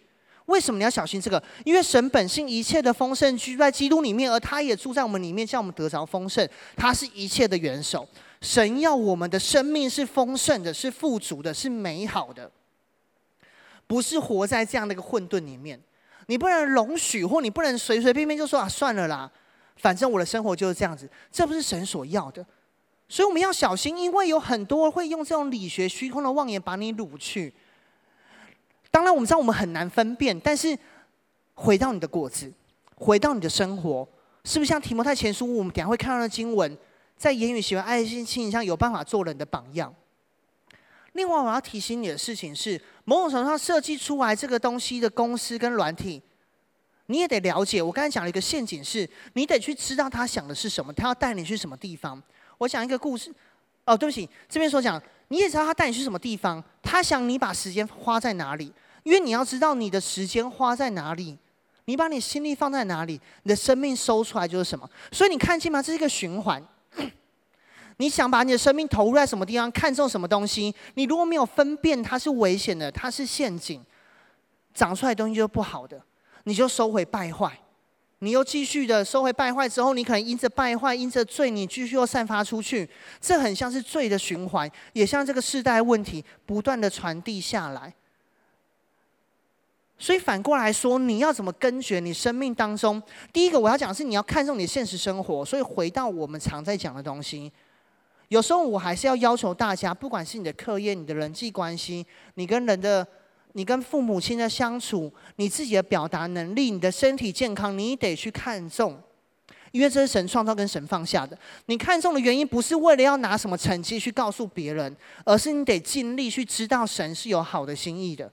为什么你要小心这个？因为神本性一切的丰盛居在基督里面，而他也住在我们里面，叫我们得着丰盛。他是一切的元首。神要我们的生命是丰盛的，是富足的，是美好的，不是活在这样的一个混沌里面。你不能容许，或你不能随随便便就说啊，算了啦，反正我的生活就是这样子。这不是神所要的。所以我们要小心，因为有很多会用这种理学虚空的妄言把你掳去。当然，我们知道我们很难分辨，但是回到你的果子，回到你的生活，是不是像提摩太前书我们等下会看到的经文，在言语、行为、爱心、信上有办法做人的榜样？另外，我要提醒你的事情是，某种程度上设计出来这个东西的公司跟软体，你也得了解。我刚才讲了一个陷阱是，你得去知道他想的是什么，他要带你去什么地方。我讲一个故事，哦，对不起，这边所讲，你也知道他带你去什么地方，他想你把时间花在哪里，因为你要知道你的时间花在哪里。你把你心力放在哪里，你的生命收出来就是什么。所以你看见吗？这是一个循环。你想把你的生命投入在什么地方，看中什么东西？你如果没有分辨，它是危险的，它是陷阱，长出来东西就是不好的，你就收回败坏。你又继续的收回败坏之后，你可能因着败坏，因着罪，你继续又散发出去。这很像是罪的循环，也像这个世代问题不断的传递下来。所以反过来说，你要怎么根绝你生命当中？第一个我要讲的是你要看重你现实生活。所以回到我们常在讲的东西，有时候我还是要要求大家，不管是你的课业、你的人际关系、你跟人的、你跟父母亲的相处、你自己的表达能力、你的身体健康，你得去看重，因为这是神创造跟神放下的。你看重的原因不是为了要拿什么成绩去告诉别人，而是你得尽力去知道神是有好的心意的。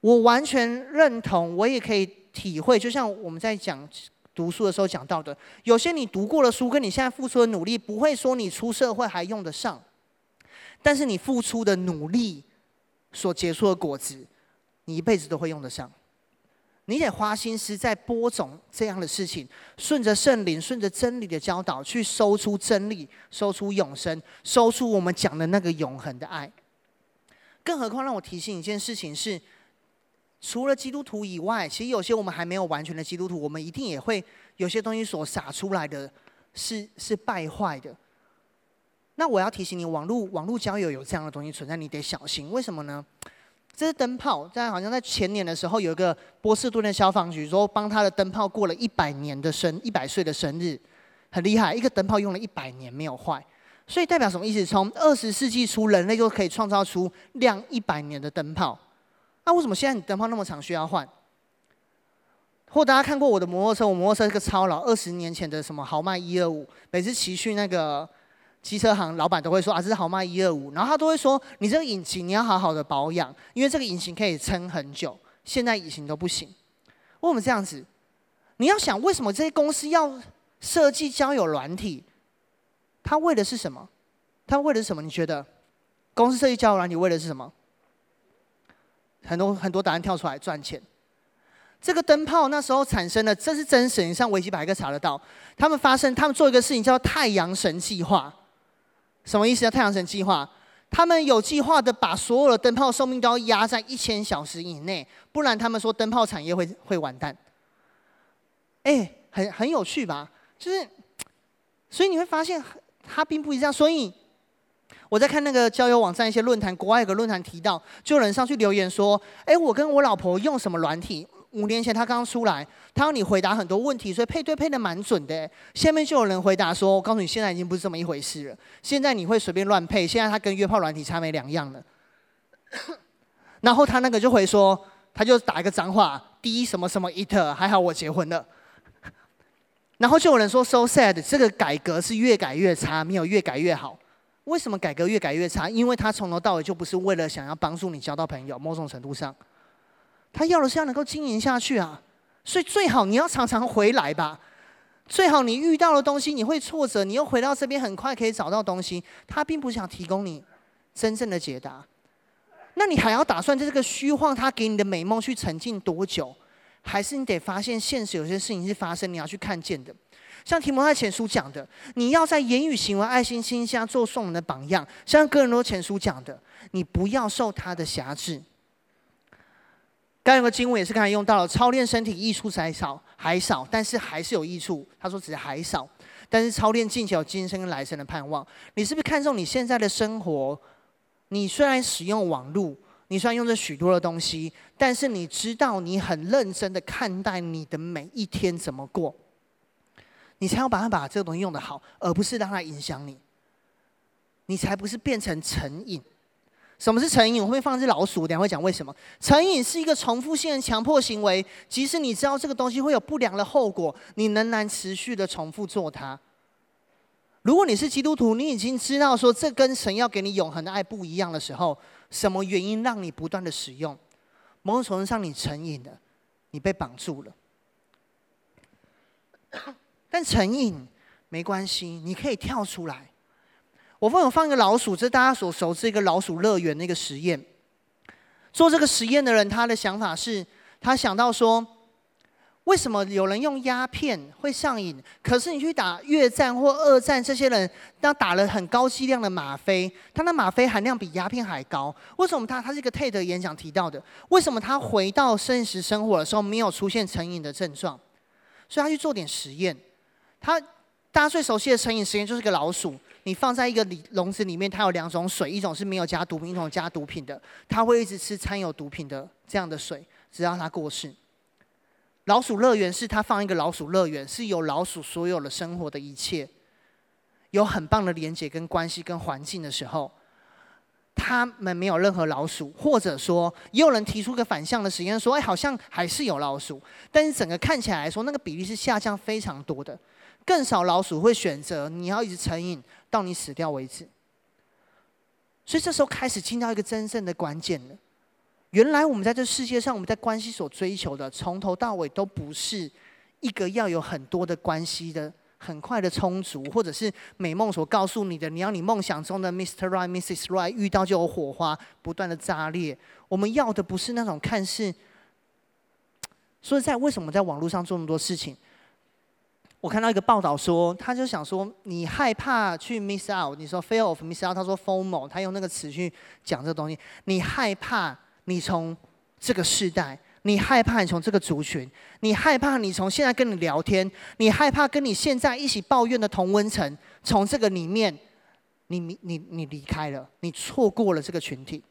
我完全认同，我也可以体会。就像我们在讲读书的时候讲到的，有些你读过的书，跟你现在付出的努力，不会说你出社会还用得上，但是你付出的努力所结出的果子，你一辈子都会用得上。你得花心思在播种这样的事情，顺着圣灵，顺着真理的教导，去收出真理，收出永生，收出我们讲的那个永恒的爱。更何况，让我提醒一件事情是。除了基督徒以外，其实有些我们还没有完全的基督徒，我们一定也会有些东西所撒出来的是是败坏的。那我要提醒你，网络网络交友有这样的东西存在，你得小心。为什么呢？这是灯泡，在好像在前年的时候，有一个波士顿的消防局说，帮他的灯泡过了一百年的生一百岁的生日，很厉害，一个灯泡用了一百年没有坏，所以代表什么意思？从二十世纪初，人类就可以创造出亮一百年的灯泡。那为什么现在你灯泡那么长需要换？或大家看过我的摩托车，我摩托车是个超老，二十年前的什么豪迈一二五，每次骑去那个机车行，老板都会说啊，这是豪迈一二五，然后他都会说，你这个引擎你要好好的保养，因为这个引擎可以撑很久。现在引擎都不行，为什么这样子？你要想为什么这些公司要设计交友软体？他为的是什么？他为的是什么？你觉得公司设计交友软体为的是什么？很多很多答案跳出来赚钱。这个灯泡那时候产生的，这是真实，你上维基百科查得到。他们发生，他们做一个事情叫太阳神计划。什么意思啊？太阳神计划，他们有计划的把所有的灯泡寿命都要压在一千小时以内，不然他们说灯泡产业会会完蛋。哎，很很有趣吧？就是，所以你会发现，它并不一样。所以。我在看那个交友网站一些论坛，国外有个论坛提到，就有人上去留言说：“哎，我跟我老婆用什么软体？五年前他刚出来，他要你回答很多问题，所以配对配得蛮准的。”下面就有人回答说：“我告诉你，现在已经不是这么一回事了。现在你会随便乱配，现在他跟约炮软体差没两样了。(coughs) ”然后他那个就回说，他就打一个脏话：“第一什么什么 it，还好我结婚了。”然后就有人说：“so sad，这个改革是越改越差，没有越改越好。”为什么改革越改越差？因为他从头到尾就不是为了想要帮助你交到朋友，某种程度上，他要的是要能够经营下去啊。所以最好你要常常回来吧。最好你遇到的东西你会挫折，你又回到这边很快可以找到东西。他并不想提供你真正的解答。那你还要打算在这个虚幻他给你的美梦去沉浸多久？还是你得发现现实有些事情是发生，你要去看见的。像提摩太前书讲的，你要在言语、行为、爱心、信心下做送人的榜样。像哥林多前书讲的，你不要受他的辖制。刚有个经文也是刚才用到了，操练身体益处还少，还少，但是还是有益处。他说只是还少，但是操练进前有今生跟来生的盼望。你是不是看重你现在的生活？你虽然使用网络，你虽然用着许多的东西，但是你知道你很认真的看待你的每一天怎么过。你才要把它把这个东西用得好，而不是让它影响你。你才不是变成成瘾。什么是成瘾？我会放一只老鼠，等下会讲为什么。成瘾是一个重复性的强迫行为，即使你知道这个东西会有不良的后果，你仍然持续的重复做它。如果你是基督徒，你已经知道说这跟神要给你永恒的爱不一样的时候，什么原因让你不断的使用？某种程度上，你成瘾了，你被绑住了。但成瘾没关系，你可以跳出来。我朋友放一个老鼠，这是大家所熟知一个老鼠乐园那个实验。做这个实验的人，他的想法是，他想到说，为什么有人用鸦片会上瘾？可是你去打越战或二战，这些人他打了很高剂量的吗啡，他的吗啡含量比鸦片还高。为什么他他是一个 TED 演讲提到的？为什么他回到现实生活的时候没有出现成瘾的症状？所以他去做点实验。他大家最熟悉的成瘾实验就是个老鼠。你放在一个里笼子里面，它有两种水，一种是没有加毒品，一种加毒品的。它会一直吃掺有毒品的这样的水，直到它过世。老鼠乐园是它放一个老鼠乐园，是有老鼠所有的生活的一切，有很棒的连接跟关系跟环境的时候，他们没有任何老鼠，或者说也有人提出个反向的实验，说哎，好像还是有老鼠，但是整个看起来来说，那个比例是下降非常多的。更少老鼠会选择你要一直成瘾到你死掉为止，所以这时候开始进到一个真正的关键了。原来我们在这世界上，我们在关系所追求的，从头到尾都不是一个要有很多的关系的很快的充足，或者是美梦所告诉你的，你要你梦想中的 Mr. Right、Mrs. Right 遇到就有火花，不断的炸裂。我们要的不是那种看似，所以在为什么在网络上做那么多事情？我看到一个报道说，他就想说，你害怕去 miss out，你说 fear of miss out，他说 FOMO，他用那个词去讲这个东西。你害怕你从这个世代，你害怕你从这个族群，你害怕你从现在跟你聊天，你害怕跟你现在一起抱怨的同温层，从这个里面，你你你你离开了，你错过了这个群体，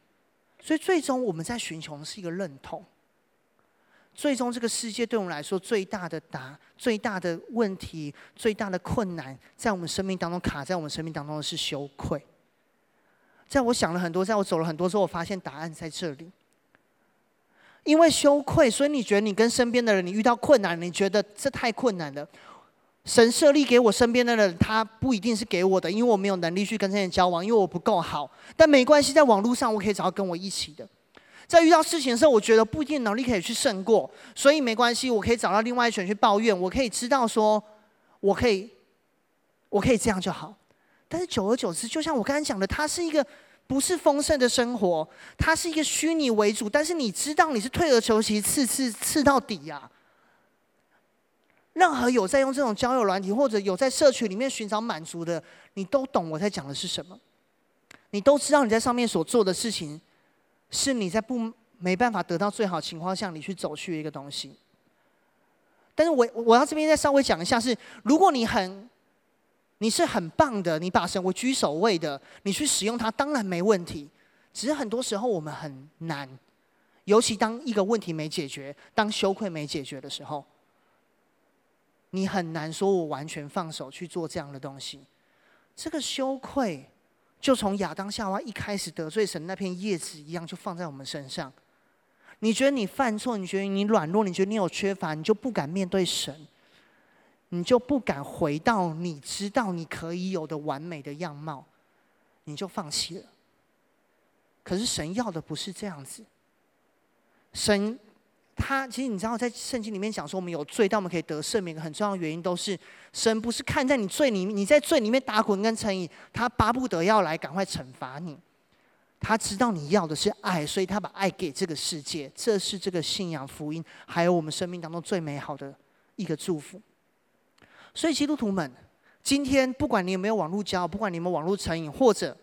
所以最终我们在寻求的是一个认同。最终，这个世界对我们来说最大的答、最大的问题、最大的困难，在我们生命当中卡在我们生命当中的是羞愧。在我想了很多，在我走了很多之后，我发现答案在这里。因为羞愧，所以你觉得你跟身边的人，你遇到困难，你觉得这太困难了。神设立给我身边的人，他不一定是给我的，因为我没有能力去跟这些人交往，因为我不够好。但没关系，在网络上我可以找到跟我一起的。在遇到事情的时候，我觉得不一定能力可以去胜过，所以没关系，我可以找到另外一群去抱怨，我可以知道说，我可以，我可以这样就好。但是久而久之，就像我刚才讲的，它是一个不是丰盛的生活，它是一个虚拟为主，但是你知道你是退而求其次，次次到底呀、任何有在用这种交友软体，或者有在社群里面寻找满足的，你都懂我在讲的是什么，你都知道你在上面所做的事情。是你在不没办法得到最好情况下，你去走去一个东西。但是我我要这边再稍微讲一下是，如果你很，你是很棒的，你把神为居首位的，你去使用它当然没问题。只是很多时候我们很难，尤其当一个问题没解决，当羞愧没解决的时候，你很难说我完全放手去做这样的东西。这个羞愧。就从亚当夏娃一开始得罪神那片叶子一样，就放在我们身上。你觉得你犯错，你觉得你软弱，你觉得你有缺乏，你就不敢面对神，你就不敢回到你知道你可以有的完美的样貌，你就放弃了。可是神要的不是这样子，神。他其实你知道，在圣经里面讲说，我们有罪，但我们可以得赦免。一个很重要的原因都是，神不是看在你罪里面，你在罪里面打滚跟成瘾，他巴不得要来赶快惩罚你。他知道你要的是爱，所以他把爱给这个世界。这是这个信仰福音，还有我们生命当中最美好的一个祝福。所以基督徒们，今天不管你有没有网络交，不管你有没有网络成瘾，或者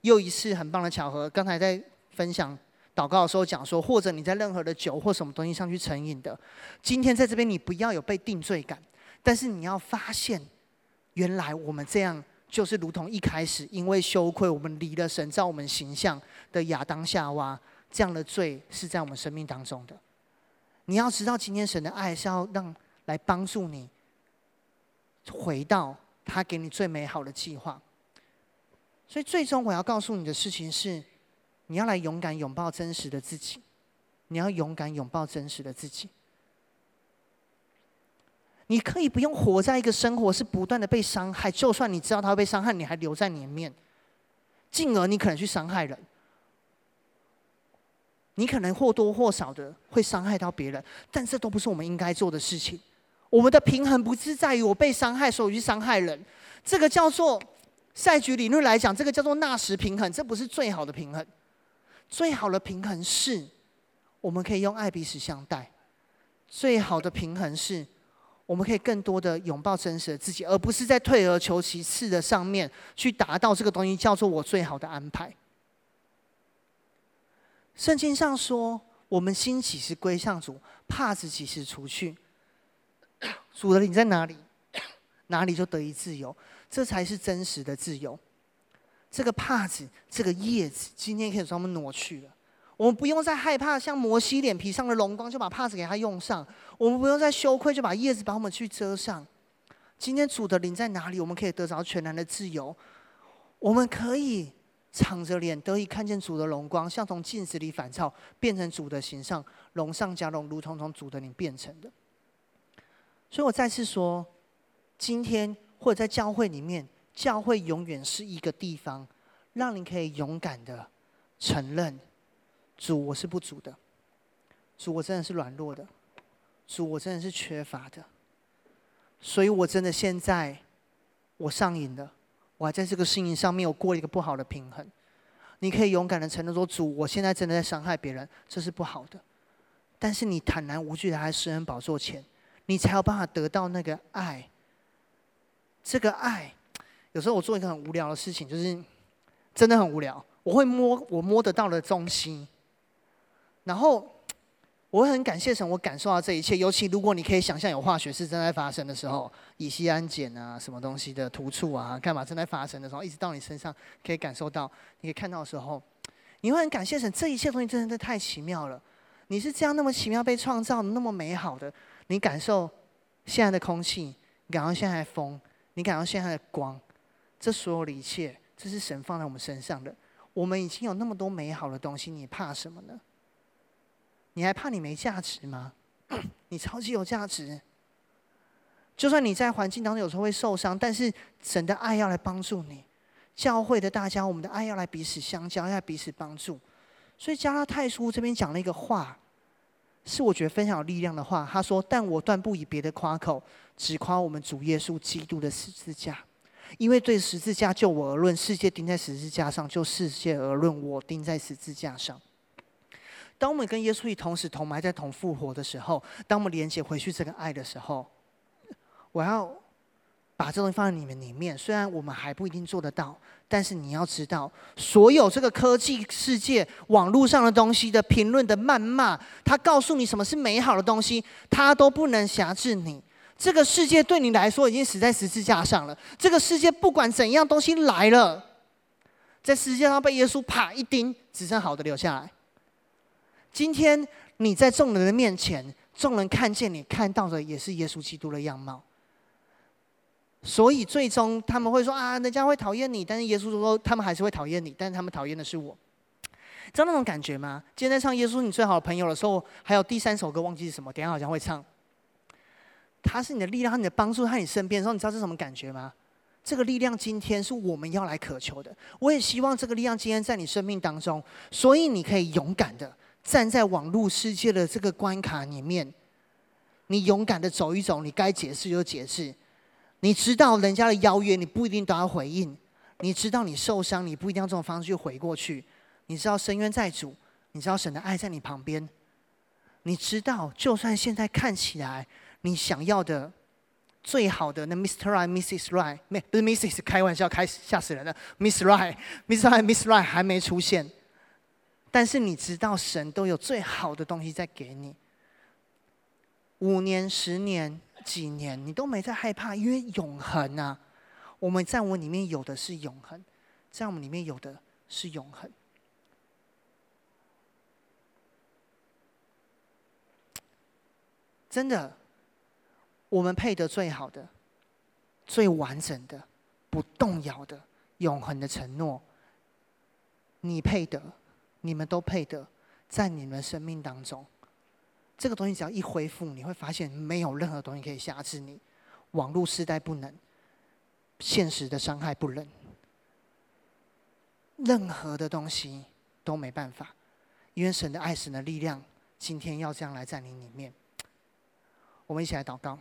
又一次很棒的巧合，刚才在分享。祷告的时候讲说，或者你在任何的酒或什么东西上去成瘾的，今天在这边你不要有被定罪感，但是你要发现，原来我们这样就是如同一开始因为羞愧，我们离了神造我们形象的亚当夏娃这样的罪是在我们生命当中的。你要知道，今天神的爱是要让来帮助你回到他给你最美好的计划。所以最终我要告诉你的事情是。你要来勇敢拥抱真实的自己，你要勇敢拥抱真实的自己。你可以不用活在一个生活是不断的被伤害，就算你知道他会被伤害，你还留在里面，进而你可能去伤害人。你可能或多或少的会伤害到别人，但这都不是我们应该做的事情。我们的平衡不是在于我被伤害，所以去伤害人。这个叫做赛局理论来讲，这个叫做纳什平衡，这不是最好的平衡。最好的平衡是，我们可以用爱彼此相待。最好的平衡是。我们可以更多的拥抱真实的自己，而不是在退而求其次的上面去达到这个东西，叫做我最好的安排。圣经上说：“我们心起是归向主，帕子岂是除去。”主的灵在哪里，哪里就得以自由，这才是真实的自由。这个帕子，这个叶子，今天可以专门挪去了。我们不用再害怕，像摩西脸皮上的荣光，就把帕子给他用上。我们不用再羞愧，就把叶子把我们去遮上。今天主的灵在哪里？我们可以得着全然的自由。我们可以敞着脸，得以看见主的荣光，像从镜子里反照，变成主的形象，荣上加荣，如同从主的灵变成的。所以我再次说，今天或者在教会里面，教会永远是一个地方，让你可以勇敢的承认。主，我是不足的。主，我真的是软弱的。主，我真的是缺乏的。所以我真的现在，我上瘾了。我还在这个事情上面有过一个不好的平衡。你可以勇敢的承认说：“主，我现在真的在伤害别人，这是不好的。”但是你坦然无惧的在施恩宝座前，你才有办法得到那个爱。这个爱，有时候我做一个很无聊的事情，就是真的很无聊。我会摸我摸得到的中心。然后，我会很感谢神，我感受到这一切。尤其如果你可以想象有化学式正在发生的时候，乙烯胺碱啊，什么东西的突触啊，干嘛正在发生的时候，一直到你身上可以感受到，你可以看到的时候，你会很感谢神。这一切东西真的太奇妙了。你是这样那么奇妙被创造的，那么美好的。你感受现在的空气，你感受现在的风，你感受现在的光，这所有的一切，这是神放在我们身上的。我们已经有那么多美好的东西，你怕什么呢？你还怕你没价值吗？(clears throat) 你超级有价值。就算你在环境当中有时候会受伤，但是神的爱要来帮助你。教会的大家，我们的爱要来彼此相交，要彼此帮助。所以加拉太书这边讲了一个话，是我觉得非常有力量的话。他说：“但我断不以别的夸口，只夸我们主耶稣基督的十字架。因为对十字架就我而论，世界钉在十字架上；就世界而论，我钉在十字架上。”当我们跟耶稣一同死、同埋在同复活的时候，当我们连接回去这个爱的时候，我要把这东西放在你们里面。虽然我们还不一定做得到，但是你要知道，所有这个科技世界、网络上的东西的评论的谩骂，它告诉你什么是美好的东西，它都不能辖制你。这个世界对你来说已经死在十字架上了。这个世界不管怎样东西来了，在十字架上被耶稣啪一钉，只剩好的留下来。今天你在众人的面前，众人看见你看到的也是耶稣基督的样貌，所以最终他们会说啊，人家会讨厌你，但是耶稣说他们还是会讨厌你，但是他们讨厌的是我，知道那种感觉吗？今天在唱《耶稣你最好的朋友》的时候，还有第三首歌忘记是什么，等下好像会唱。他是你的力量，他你的帮助，他在你身边的时候，你知道是什么感觉吗？这个力量今天是我们要来渴求的。我也希望这个力量今天在你生命当中，所以你可以勇敢的。站在网络世界的这个关卡里面，你勇敢的走一走，你该解释就解释。你知道人家的邀约，你不一定都要回应。你知道你受伤，你不一定要这种方式去回过去。你知道深渊在主，你知道神的爱在你旁边。你知道，就算现在看起来你想要的最好的那 Mr. Right、Mrs. Right，没不是 Mrs. 开玩笑，开吓死人了。Miss Right、Mr. Right、Miss Right 还没出现。但是你知道，神都有最好的东西在给你。五年、十年、几年，你都没在害怕，因为永恒啊！我们在我里面有的是永恒，在我们里面有的是永恒。真的，我们配得最好的、最完整的、不动摇的、永恒的承诺。你配得。你们都配得在你们生命当中。这个东西只要一恢复，你会发现没有任何东西可以辖制你。网络时代不能，现实的伤害不能，任何的东西都没办法，因为神的爱、神的力量，今天要这样来在你里面。我们一起来祷告。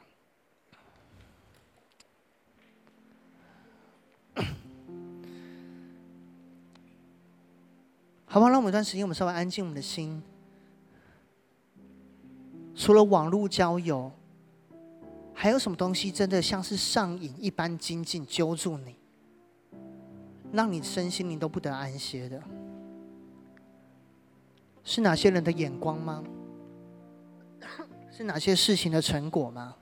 好不好，让我们一段时间，我们稍微安静我们的心。除了网络交友，还有什么东西真的像是上瘾一般紧紧揪住你，让你身心灵都不得安歇的？是哪些人的眼光吗？是哪些事情的成果吗？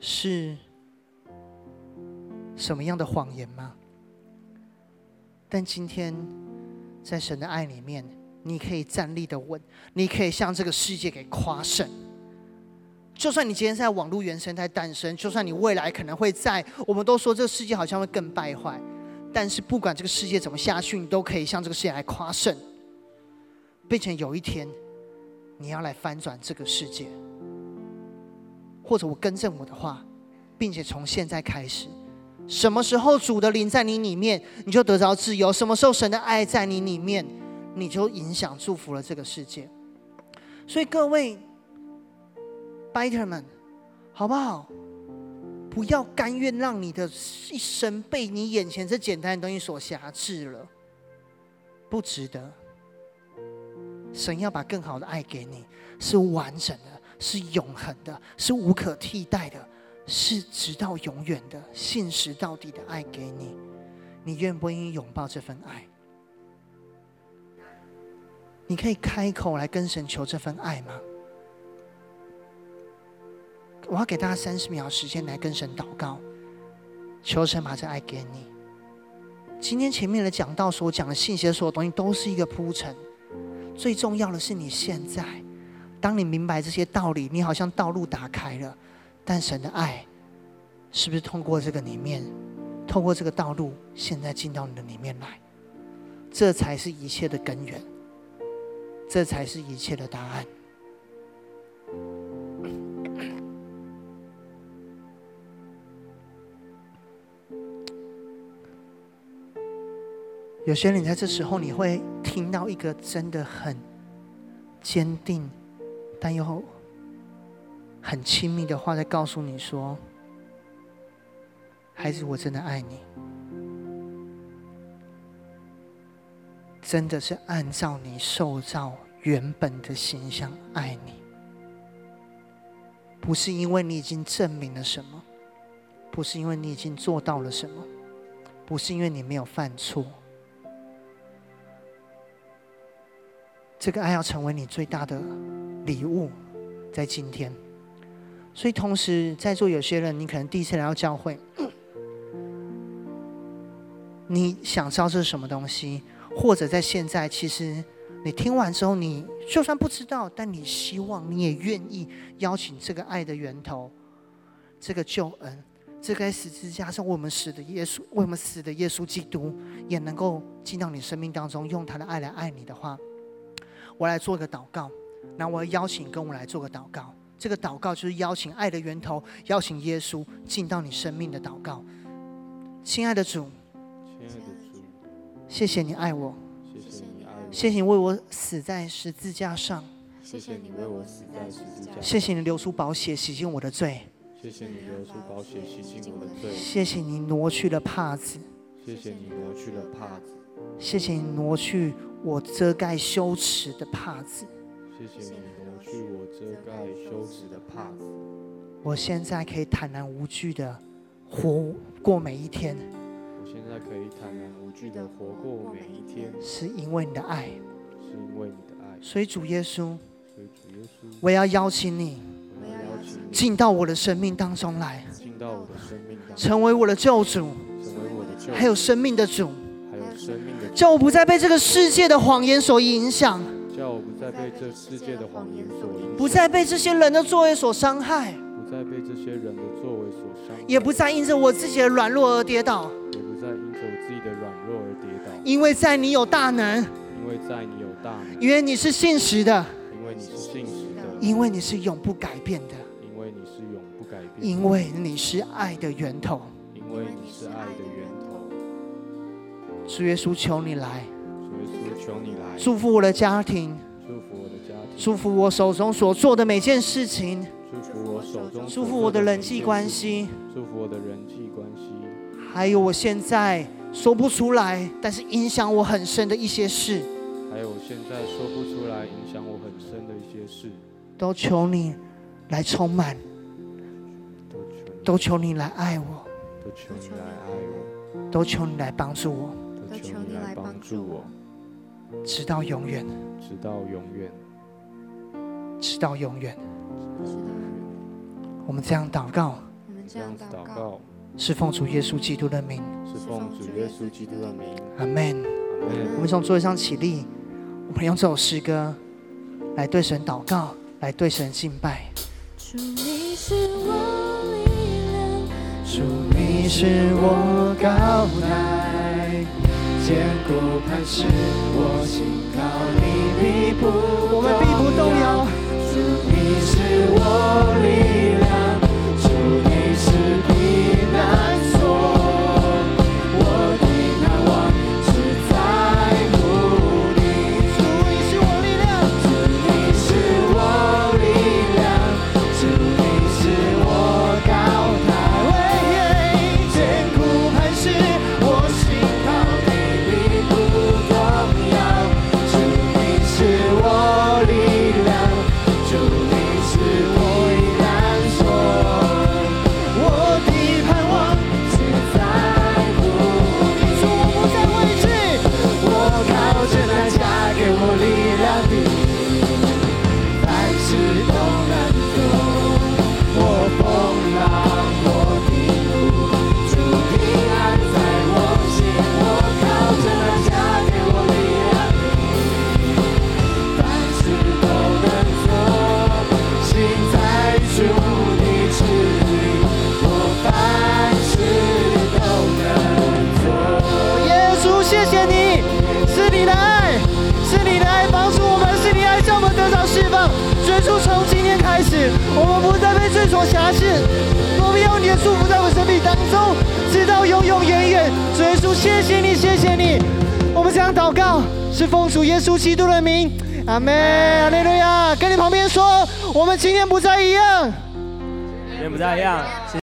是什么样的谎言吗？但今天，在神的爱里面，你可以站立的稳，你可以向这个世界给夸胜。就算你今天在网络原生态诞生，就算你未来可能会在，我们都说这个世界好像会更败坏，但是不管这个世界怎么下去，你都可以向这个世界来夸胜，并且有一天，你要来翻转这个世界。或者我更正我的话，并且从现在开始。什么时候主的灵在你里面，你就得着自由；什么时候神的爱在你里面，你就影响祝福了这个世界。所以各位，Biter 们，好不好？不要甘愿让你的一生被你眼前这简单的东西所辖制了，不值得。神要把更好的爱给你，是完整的，是永恒的，是无可替代的。是直到永远的信实到底的爱给你，你愿不愿意拥抱这份爱？你可以开口来跟神求这份爱吗？我要给大家三十秒时间来跟神祷告，求神把这爱给你。今天前面的讲到所讲的信息的所有东西都是一个铺陈，最重要的是你现在，当你明白这些道理，你好像道路打开了。但神的爱，是不是通过这个里面，透过这个道路，现在进到你的里面来？这才是一切的根源，这才是一切的答案。(coughs) 有些人在这时候，你会听到一个真的很坚定，但又……很亲密的话在告诉你说：“孩子，我真的爱你，真的是按照你受造原本的形象爱你，不是因为你已经证明了什么，不是因为你已经做到了什么，不是因为你没有犯错，这个爱要成为你最大的礼物，在今天。”所以，同时在座有些人，你可能第一次来到教会，你想知道这是什么东西，或者在现在，其实你听完之后，你就算不知道，但你希望你也愿意邀请这个爱的源头，这个救恩，这个在十字架上我们死的耶稣，为我们死的耶稣基督，也能够进到你生命当中，用他的爱来爱你的话，我来做个祷告，那我要邀请跟我来做个祷告。这个祷告就是邀请爱的源头，邀请耶稣进到你生命的祷告。亲爱的主，亲爱的主，谢谢你爱我，谢谢你爱我，谢谢你为我死在十字架上，谢谢你为我死在十字架上，谢谢你流出宝血洗净我的罪，谢谢你流出宝血洗净我的罪，谢谢你挪去了帕子，谢谢你挪去了帕子，谢谢你挪去我遮盖羞耻的帕子，谢谢你。去我遮盖羞耻的帕子，我现在可以坦然无惧的活过每一天。我现在可以坦然无惧的活过每一天，是因为你的爱，是因为你的爱。所以主耶稣，所以主耶稣，我要邀请你，我要邀请你进到我的生命当中来，进到我的生命当中，成为我的救主，成为我的救主，还有生命的主，还有生命的主，叫我不再被这个世界的谎言所影响。叫我不再被这世界的谎言所影响，不再被这些人的作为所伤害，不再被这些人的作为所伤害，也不再因着我自己的软弱而跌倒，也不再因着我自己的软弱而跌倒。因为在你有大能，因为在你有大能。因为你是信实的，因为你是信实的。因为你是永不改变的，因为你是永不改变。因为你是爱的源头，因为你是爱的源头。主耶稣，求你来，求你来，祝福我的家庭，祝福我的家庭，祝福我手中所做的每件事情，祝福我手中，祝福我的人际关系，祝福我的人际关系，还有我现在说不出来，但是影响我很深的一些事，还有我现在说不出来，影响我很深的一些事，都求你来充满，都求你来爱我，都求你来爱我，都求你来帮助我。都求你来帮助我，直到永远，直到永远，直到永远。我们这样祷告，我们这样祷告，是奉主耶稣基督的名，是奉主耶稣基督的名。阿门。我们从座位上起立，我们用这首诗歌来对神祷告，来对神敬拜。主，你是我力量，主，你是我高台。坚固磐石，我心靠你必不我们必不动摇。主，你是我力量，我相信，我们要你的祝福在我们生命当中，直到永永远远。主耶稣，谢谢你，谢谢你。我们这样祷告，是奉主耶稣基督的名，阿门，阿利路亚。跟你旁边说，我们今天不再一样，今天不再一样。